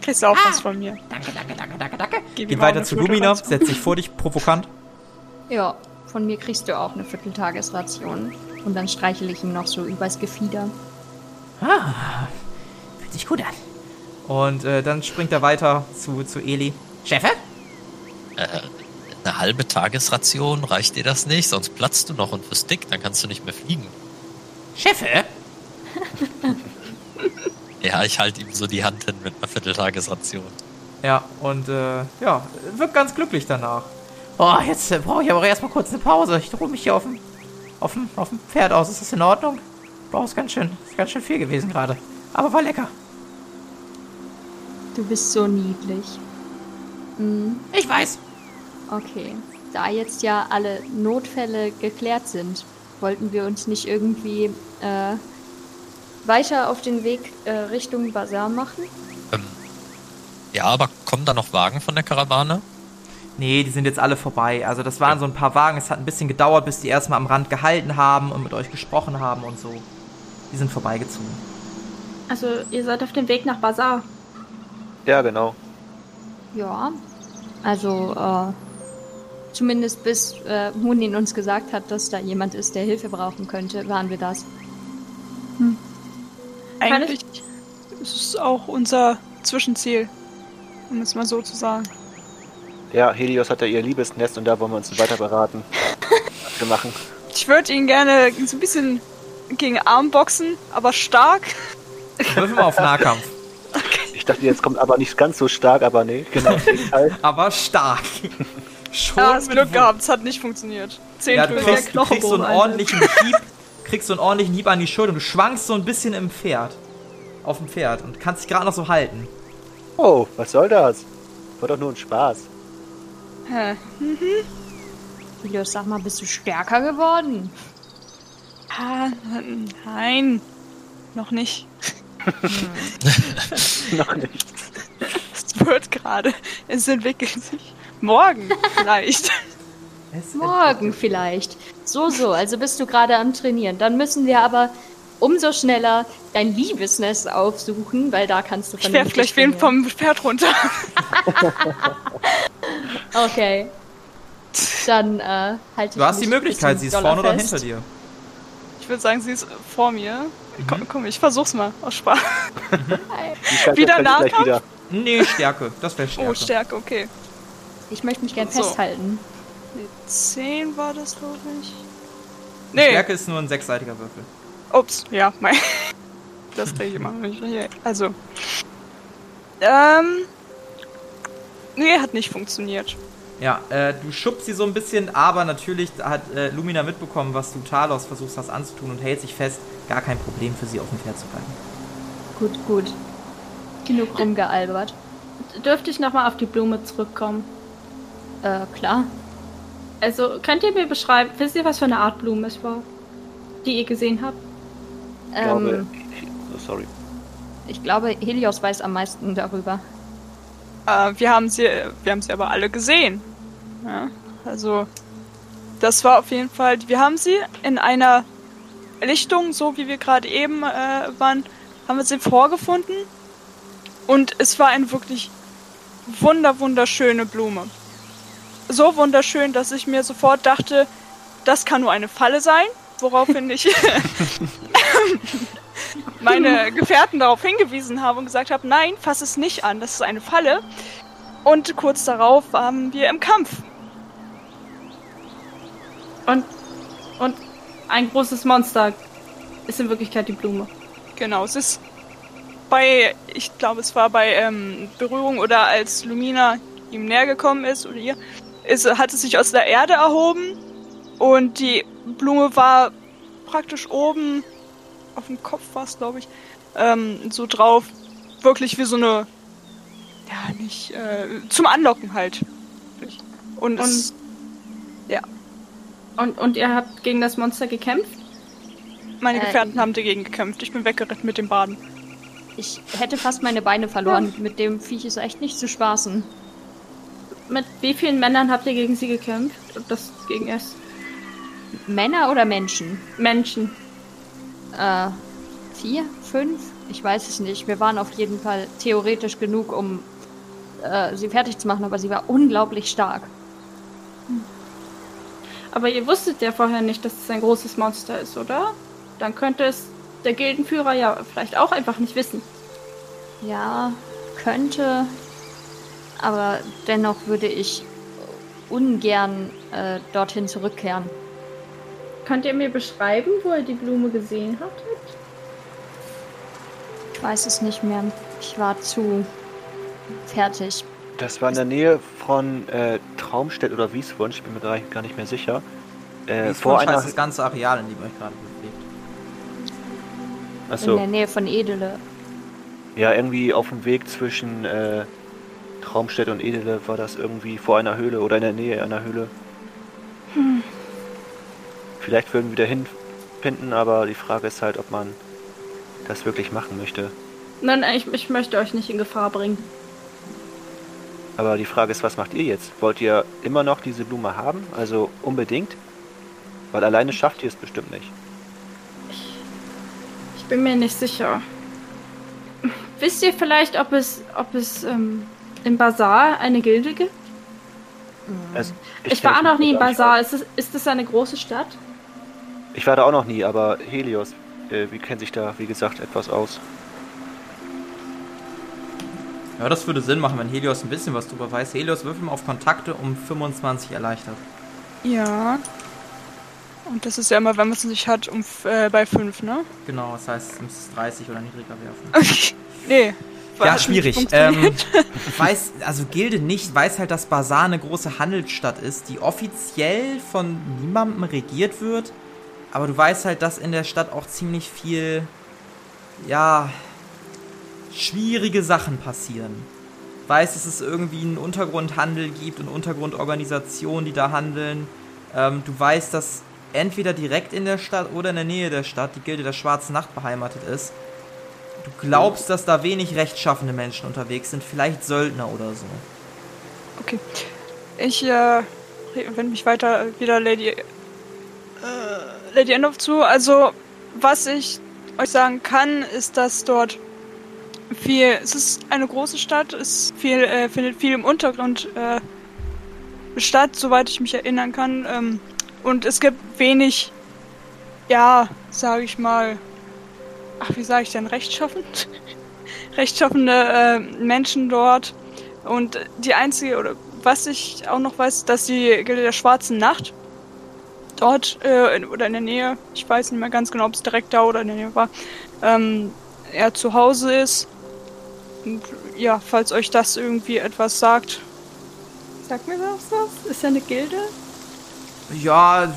Kriegst du auch Ah. was von mir. Danke, danke, danke, danke, danke. Ihm auch weiter zu Lumina, Flöte setzt sich vor dich. Provokant. Ja, von mir kriegst du auch eine Vierteltagesration. Und dann streichel ich ihm noch so übers Gefieder. Ah, fühlt sich gut an. Und äh, dann springt er weiter zu, zu Eli. Chefe? Äh, eine halbe Tagesration, reicht dir das nicht? Sonst platzt du noch und wirst dick, dann kannst du nicht mehr fliegen. Chefe? Ja, ich halte ihm so die Hand hin mit einer Vierteltagesration. Ja, und äh, ja, wirkt ganz glücklich danach. Oh, jetzt äh, brauche ich aber erstmal kurz eine Pause. Ich ruhe mich hier auf dem, auf dem, auf dem Pferd aus. Ist das in Ordnung? Boah, ist ganz schön, ist ganz schön viel gewesen gerade. Aber war lecker. Du bist so niedlich. Hm, Ich weiß. okay. Da jetzt ja alle Notfälle geklärt sind, wollten wir uns nicht irgendwie äh, weiter auf den Weg äh, Richtung Bazar machen? Ähm, ja, aber kommen da noch Wagen von der Karawane? Nee, die sind jetzt alle vorbei. Also das waren so ein paar Wagen. Es hat ein bisschen gedauert, bis die erstmal am Rand gehalten haben und mit euch gesprochen haben und so. Die sind vorbeigezogen. Also, ihr seid auf dem Weg nach Bazar. Ja, genau. Ja. Also, äh, zumindest bis äh, Munin uns gesagt hat, dass da jemand ist, der Hilfe brauchen könnte, waren wir das. Eigentlich ist es auch unser Zwischenziel, um es mal so zu sagen. Ja, Helios hat ja ihr Liebesnest und da wollen wir uns weiter beraten. was wir machen. Ich würde ihn gerne so ein bisschen gegen Arm boxen, aber stark. Würfel mal auf Nahkampf. Ich dachte, jetzt kommt aber nicht ganz so stark, aber nee, genau. Aber stark. Schon Ja, hast Glück gehabt, es hat nicht funktioniert. Zehn Ja, du kriegst, du kriegst so einen ordentlichen Hieb, kriegst so einen ordentlichen Hieb an die Schulter und du schwankst so ein bisschen im Pferd. Auf dem Pferd und kannst dich gerade noch so halten. Oh, was soll das? War doch nur ein Spaß. Hä? Julius, sag mal, bist du stärker geworden? Ah, nein. Noch nicht. Noch nicht. Es wird gerade. Es entwickelt sich. Morgen vielleicht. Morgen vielleicht. So, so, also bist du gerade am Trainieren. Dann müssen wir aber umso schneller dein Liebesnest aufsuchen, weil da kannst du Ich werf gleich wen vom Pferd runter. Okay. Dann äh, halte Du hast die Möglichkeit, sie ist vorne oder hinter dir. Ich würde sagen, sie ist vor mir. Komm, komm, ich versuch's mal. Aus Spaß. Wieder Nahkampf? wieder. Nee, Stärke. Das wäre Stärke. Oh, Stärke, okay. Ich möchte mich gern So. festhalten. Nee, 10 war das, glaube ich. Nee, Stärke ist nur ein sechsseitiger Würfel. ups, ja, mein. Das drehe ich immer. hier- Also. Ähm. Nee, hat nicht funktioniert. Ja, äh, du schubst sie so ein bisschen, aber natürlich hat äh, Lumina mitbekommen, was du Talos versuchst hast anzutun und hält sich fest. Gar kein Problem für sie auf dem Pferd zu bleiben. Gut, gut. Genug rumgealbert. Dürfte ich nochmal auf die Blume zurückkommen? Äh, klar. Also, könnt ihr mir beschreiben, wisst ihr, was für eine Art Blume es war? Die ihr gesehen habt? Ich glaube, Ähm, oh, sorry. ich glaube, Helios weiß am meisten darüber. Äh, wir haben sie, wir haben sie aber alle gesehen. Ja, also das war auf jeden Fall. Wir haben sie in einer Lichtung, so wie wir gerade eben äh, waren, haben wir sie vorgefunden. Und es war eine wirklich wunder wunderschöne Blume. So wunderschön, dass ich mir sofort dachte, das kann nur eine Falle sein. Woraufhin ich meine Gefährten darauf hingewiesen habe und gesagt habe, nein, fass es nicht an, das ist eine Falle. Und kurz darauf waren wir im Kampf. Und, und ein großes Monster ist in Wirklichkeit die Blume. Genau, es ist bei, ich glaube, es war bei ähm, Berührung oder als Lumina ihm näher gekommen ist oder ihr, ist, hat es sich aus der Erde erhoben und die Blume war praktisch oben auf dem Kopf war es, glaube ich, ähm, so drauf, wirklich wie so eine, ja, nicht, äh, zum Anlocken halt. Und, es, Und, und ihr habt gegen das Monster gekämpft? meine Äh, Gefährten haben dagegen gekämpft. Ich bin weggeritten mit dem Baden. Ich hätte fast meine Beine verloren. Mit dem Viech ist echt nicht zu spaßen. Mit wie vielen Männern habt ihr gegen sie gekämpft? Und das gegen es? Männer oder Menschen? Menschen. Äh, vier? Fünf? Ich weiß es nicht. Wir waren auf jeden Fall theoretisch genug, um äh, sie fertig zu machen, aber sie war unglaublich stark. Aber ihr wusstet ja vorher nicht, dass es ein großes Monster ist, oder? Dann könnte es der Gildenführer ja vielleicht auch einfach nicht wissen. Ja, könnte. Aber dennoch würde ich ungern äh, dorthin zurückkehren. Könnt ihr mir beschreiben, wo ihr die Blume gesehen habt? Ich weiß es nicht mehr. Ich war zu fertig. Das war in der Nähe von äh, Traumstedt oder Wieswunsch, ich bin mir gar nicht- gar nicht mehr sicher. Äh, Wie vor heißt einer. das ganze Areal, in dem ihr euch gerade bewegt. In Achso, der Nähe von Edele. ja, irgendwie auf dem Weg zwischen äh, Traumstedt und Edele war das irgendwie vor einer Höhle oder in der Nähe einer Höhle. Vielleicht würden wir wieder hinfinden, aber die Frage ist halt, ob man das wirklich machen möchte. Nein, nein, ich, ich möchte euch nicht in Gefahr bringen. Aber die Frage ist, was macht ihr jetzt? Wollt ihr immer noch diese Blume haben? Also unbedingt? Weil alleine schafft ihr es bestimmt nicht. Ich bin mir nicht sicher. Wisst ihr vielleicht, ob es, ob es ähm, im Bazar eine Gilde gibt? Also, Ich, kenn war mich noch nie im Bazar. Ist es, ist es eine große Stadt? Ich war da auch noch nie, aber Helios, äh, wie kennt sich da, wie gesagt, etwas aus? Ja, das würde Sinn machen, wenn Helios ein bisschen was drüber weiß. Helios würfel mal auf Kontakte um 25 erleichtert. Ja. Und das ist ja immer, wenn man es nicht hat, um, äh, bei 5, ne? Genau, das heißt, du müsstest 30 oder niedriger werfen. nee. Ja, schwierig. Ähm, weiß, also Gilde nicht, weiß halt, dass Basar eine große Handelsstadt ist, die offiziell von niemandem regiert wird. Aber du weißt halt, dass in der Stadt auch ziemlich viel, ja, schwierige Sachen passieren. Weiß, dass es irgendwie einen Untergrundhandel gibt und Untergrundorganisationen, die da handeln. Ähm, du weißt, dass entweder direkt in der Stadt oder in der Nähe der Stadt die Gilde der Schwarzen Nacht beheimatet ist. Du glaubst, dass da wenig rechtschaffende Menschen unterwegs sind, vielleicht Söldner oder so. Okay. Ich äh, wende mich weiter wieder Lady äh, Endorf zu. Also, was ich euch sagen kann, ist, dass dort viel, es ist eine große Stadt, es viel, äh, findet viel im Untergrund äh, statt, soweit ich mich erinnern kann. Ähm, und es gibt wenig, ja, sage ich mal, ach, wie sage ich denn, rechtschaffend? rechtschaffende äh, Menschen dort. Und die einzige, oder was ich auch noch weiß, dass die Gilde der Schwarzen Nacht dort äh, in, oder in der Nähe, ich weiß nicht mehr ganz genau, ob es direkt da oder in der Nähe war, ähm, er zu Hause ist. Und ja, falls euch das irgendwie etwas sagt. Sag mir das was? Ist ja eine Gilde? Ja,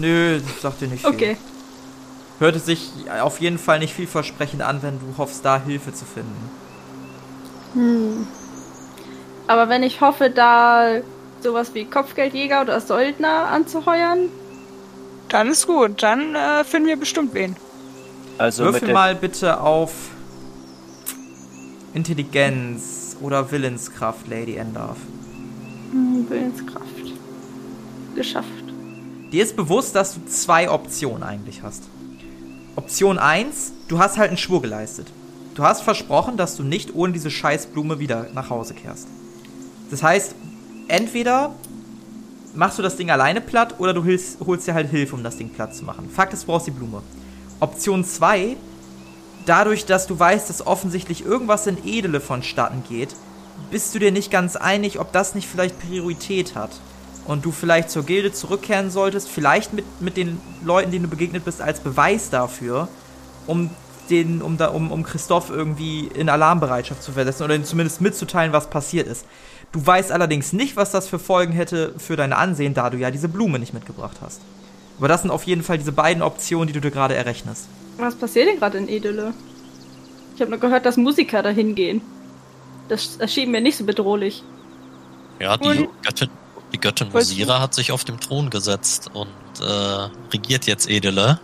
nö, sagt dir nicht viel. Okay. Hörte sich auf jeden Fall nicht vielversprechend an, wenn du hoffst, da Hilfe zu finden. Hm. Aber wenn ich hoffe, da sowas wie Kopfgeldjäger oder Söldner anzuheuern, Dann ist gut, dann äh, finden wir bestimmt wen. Also Würfel mal bitte auf Intelligenz oder Willenskraft, Lady Endarf. hm, Willenskraft. Geschafft. Dir ist bewusst, dass du zwei Optionen eigentlich hast. Option 1, du hast halt einen Schwur geleistet. Du hast versprochen, dass du nicht ohne diese Scheißblume wieder nach Hause kehrst. Das heißt, entweder machst du das Ding alleine platt oder du hilfst, holst dir halt Hilfe, um das Ding platt zu machen. Fakt ist, du brauchst die Blume. Option 2, dadurch, dass du weißt, dass offensichtlich irgendwas in Edele vonstatten geht, bist du dir nicht ganz einig, ob das nicht vielleicht Priorität hat. Und du vielleicht zur Gilde zurückkehren solltest, vielleicht mit, mit den Leuten, denen du begegnet bist, als Beweis dafür, um den, um, da, um, um Christoph irgendwie in Alarmbereitschaft zu versetzen oder ihm zumindest mitzuteilen, was passiert ist. Du weißt allerdings nicht, was das für Folgen hätte für dein Ansehen, da du ja diese Blume nicht mitgebracht hast. Aber das sind auf jeden Fall diese beiden Optionen, die du dir gerade errechnest. Was passiert denn gerade in Edele? Ich habe nur gehört, dass Musiker dahin gehen. Das erschien mir nicht so bedrohlich. Ja, die Und- Göttin, die Göttin Musira hat sich auf dem Thron gesetzt und äh, regiert jetzt Edele.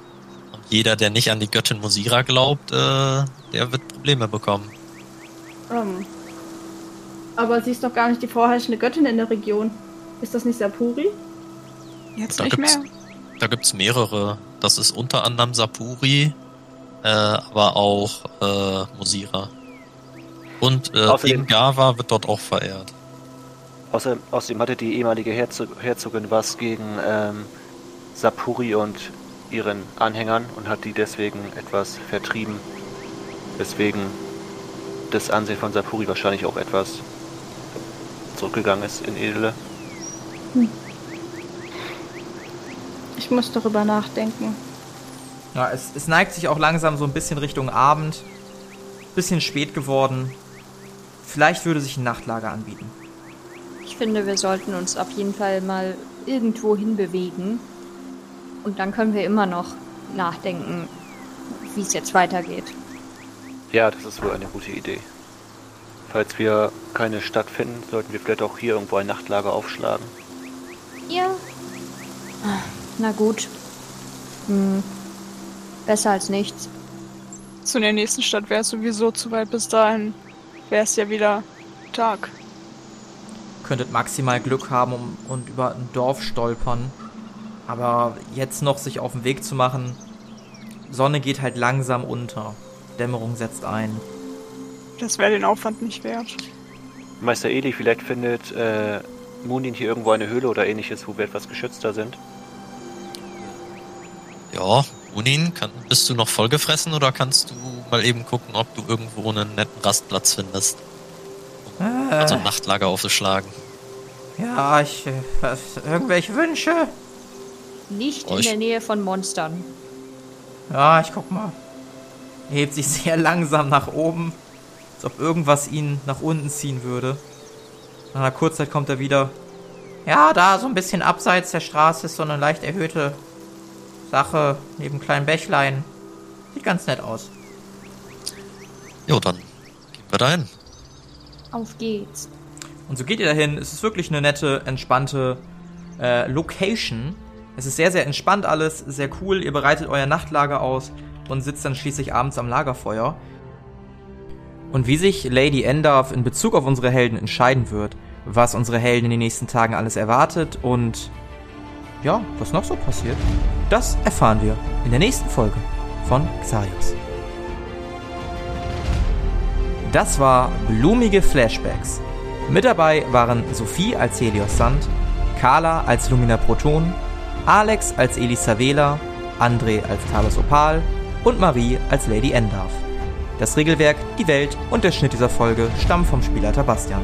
Und jeder, der nicht an die Göttin Musira glaubt, äh, der wird Probleme bekommen. Ähm. Aber sie ist doch gar nicht die vorherrschende Göttin in der Region. Ist das nicht Sapuri? Jetzt Da nicht gibt's- mehr. Da gibt's mehrere. Das ist unter anderem Sapuri, äh, aber auch äh, Musira. Und äh, Außerdem- Ingava wird dort auch verehrt. außerdem, außerdem hatte die ehemalige Herzog, Herzogin was gegen ähm, Sapuri und ihren Anhängern und hat die deswegen etwas vertrieben. Deswegen das Ansehen von Sapuri wahrscheinlich auch etwas zurückgegangen ist in Edele. Ich muss darüber nachdenken. Ja, es, es neigt sich auch langsam so ein bisschen Richtung Abend. Bisschen spät geworden. Vielleicht würde sich ein Nachtlager anbieten. Ich finde, wir sollten uns auf jeden Fall mal irgendwo hinbewegen. Und dann können wir immer noch nachdenken, wie es jetzt weitergeht. Ja, das ist wohl eine gute Idee. Falls wir keine Stadt finden, sollten wir vielleicht auch hier irgendwo ein Nachtlager aufschlagen. Ja. Na gut. Hm. Besser als nichts. Zu der nächsten Stadt wäre es sowieso zu weit. Bis dahin wäre es ja wieder Tag. Könntet maximal Glück haben um, und über ein Dorf stolpern. Aber jetzt noch sich auf den Weg zu machen. Sonne geht halt langsam unter. Dämmerung setzt ein. Das wäre den Aufwand nicht wert. Meister Eli, vielleicht findet äh, Munin hier irgendwo eine Höhle oder ähnliches, wo wir etwas geschützter sind. Ja, Unin, kann, bist du noch vollgefressen oder kannst du mal eben gucken, ob du irgendwo einen netten Rastplatz findest? Um Äh, also ein Nachtlager aufzuschlagen. ja, ich. Äh, was, irgendwelche Wünsche? Nicht Oh, in ich- der Nähe von Monstern. Ja, ich guck mal. Er hebt sich sehr langsam nach oben, als ob irgendwas ihn nach unten ziehen würde. Nach einer Kurzzeit kommt er wieder. Ja, da so ein bisschen abseits der Straße ist so eine leicht erhöhte Sache neben einem kleinen Bächlein. Sieht ganz nett aus. Jo, dann gehen wir dahin. Auf geht's. Und so geht ihr dahin. Es ist wirklich eine nette, entspannte äh, Location. Es ist sehr, sehr entspannt alles, sehr cool. Ihr bereitet euer Nachtlager aus und sitzt dann schließlich abends am Lagerfeuer. Und wie sich Lady Endorf in Bezug auf unsere Helden entscheiden wird, was unsere Helden in den nächsten Tagen alles erwartet und ja, was noch so passiert, das erfahren wir in der nächsten Folge von Xarius. Das war Blumige Flashbacks. Mit dabei waren Sophie als Helios Sand, Carla als Lumina Proton, Alex als Elisa Vela, André als Talos Opal und Marie als Lady Endarf. Das Regelwerk, die Welt und der Schnitt dieser Folge stammen vom Spielleiter Bastian.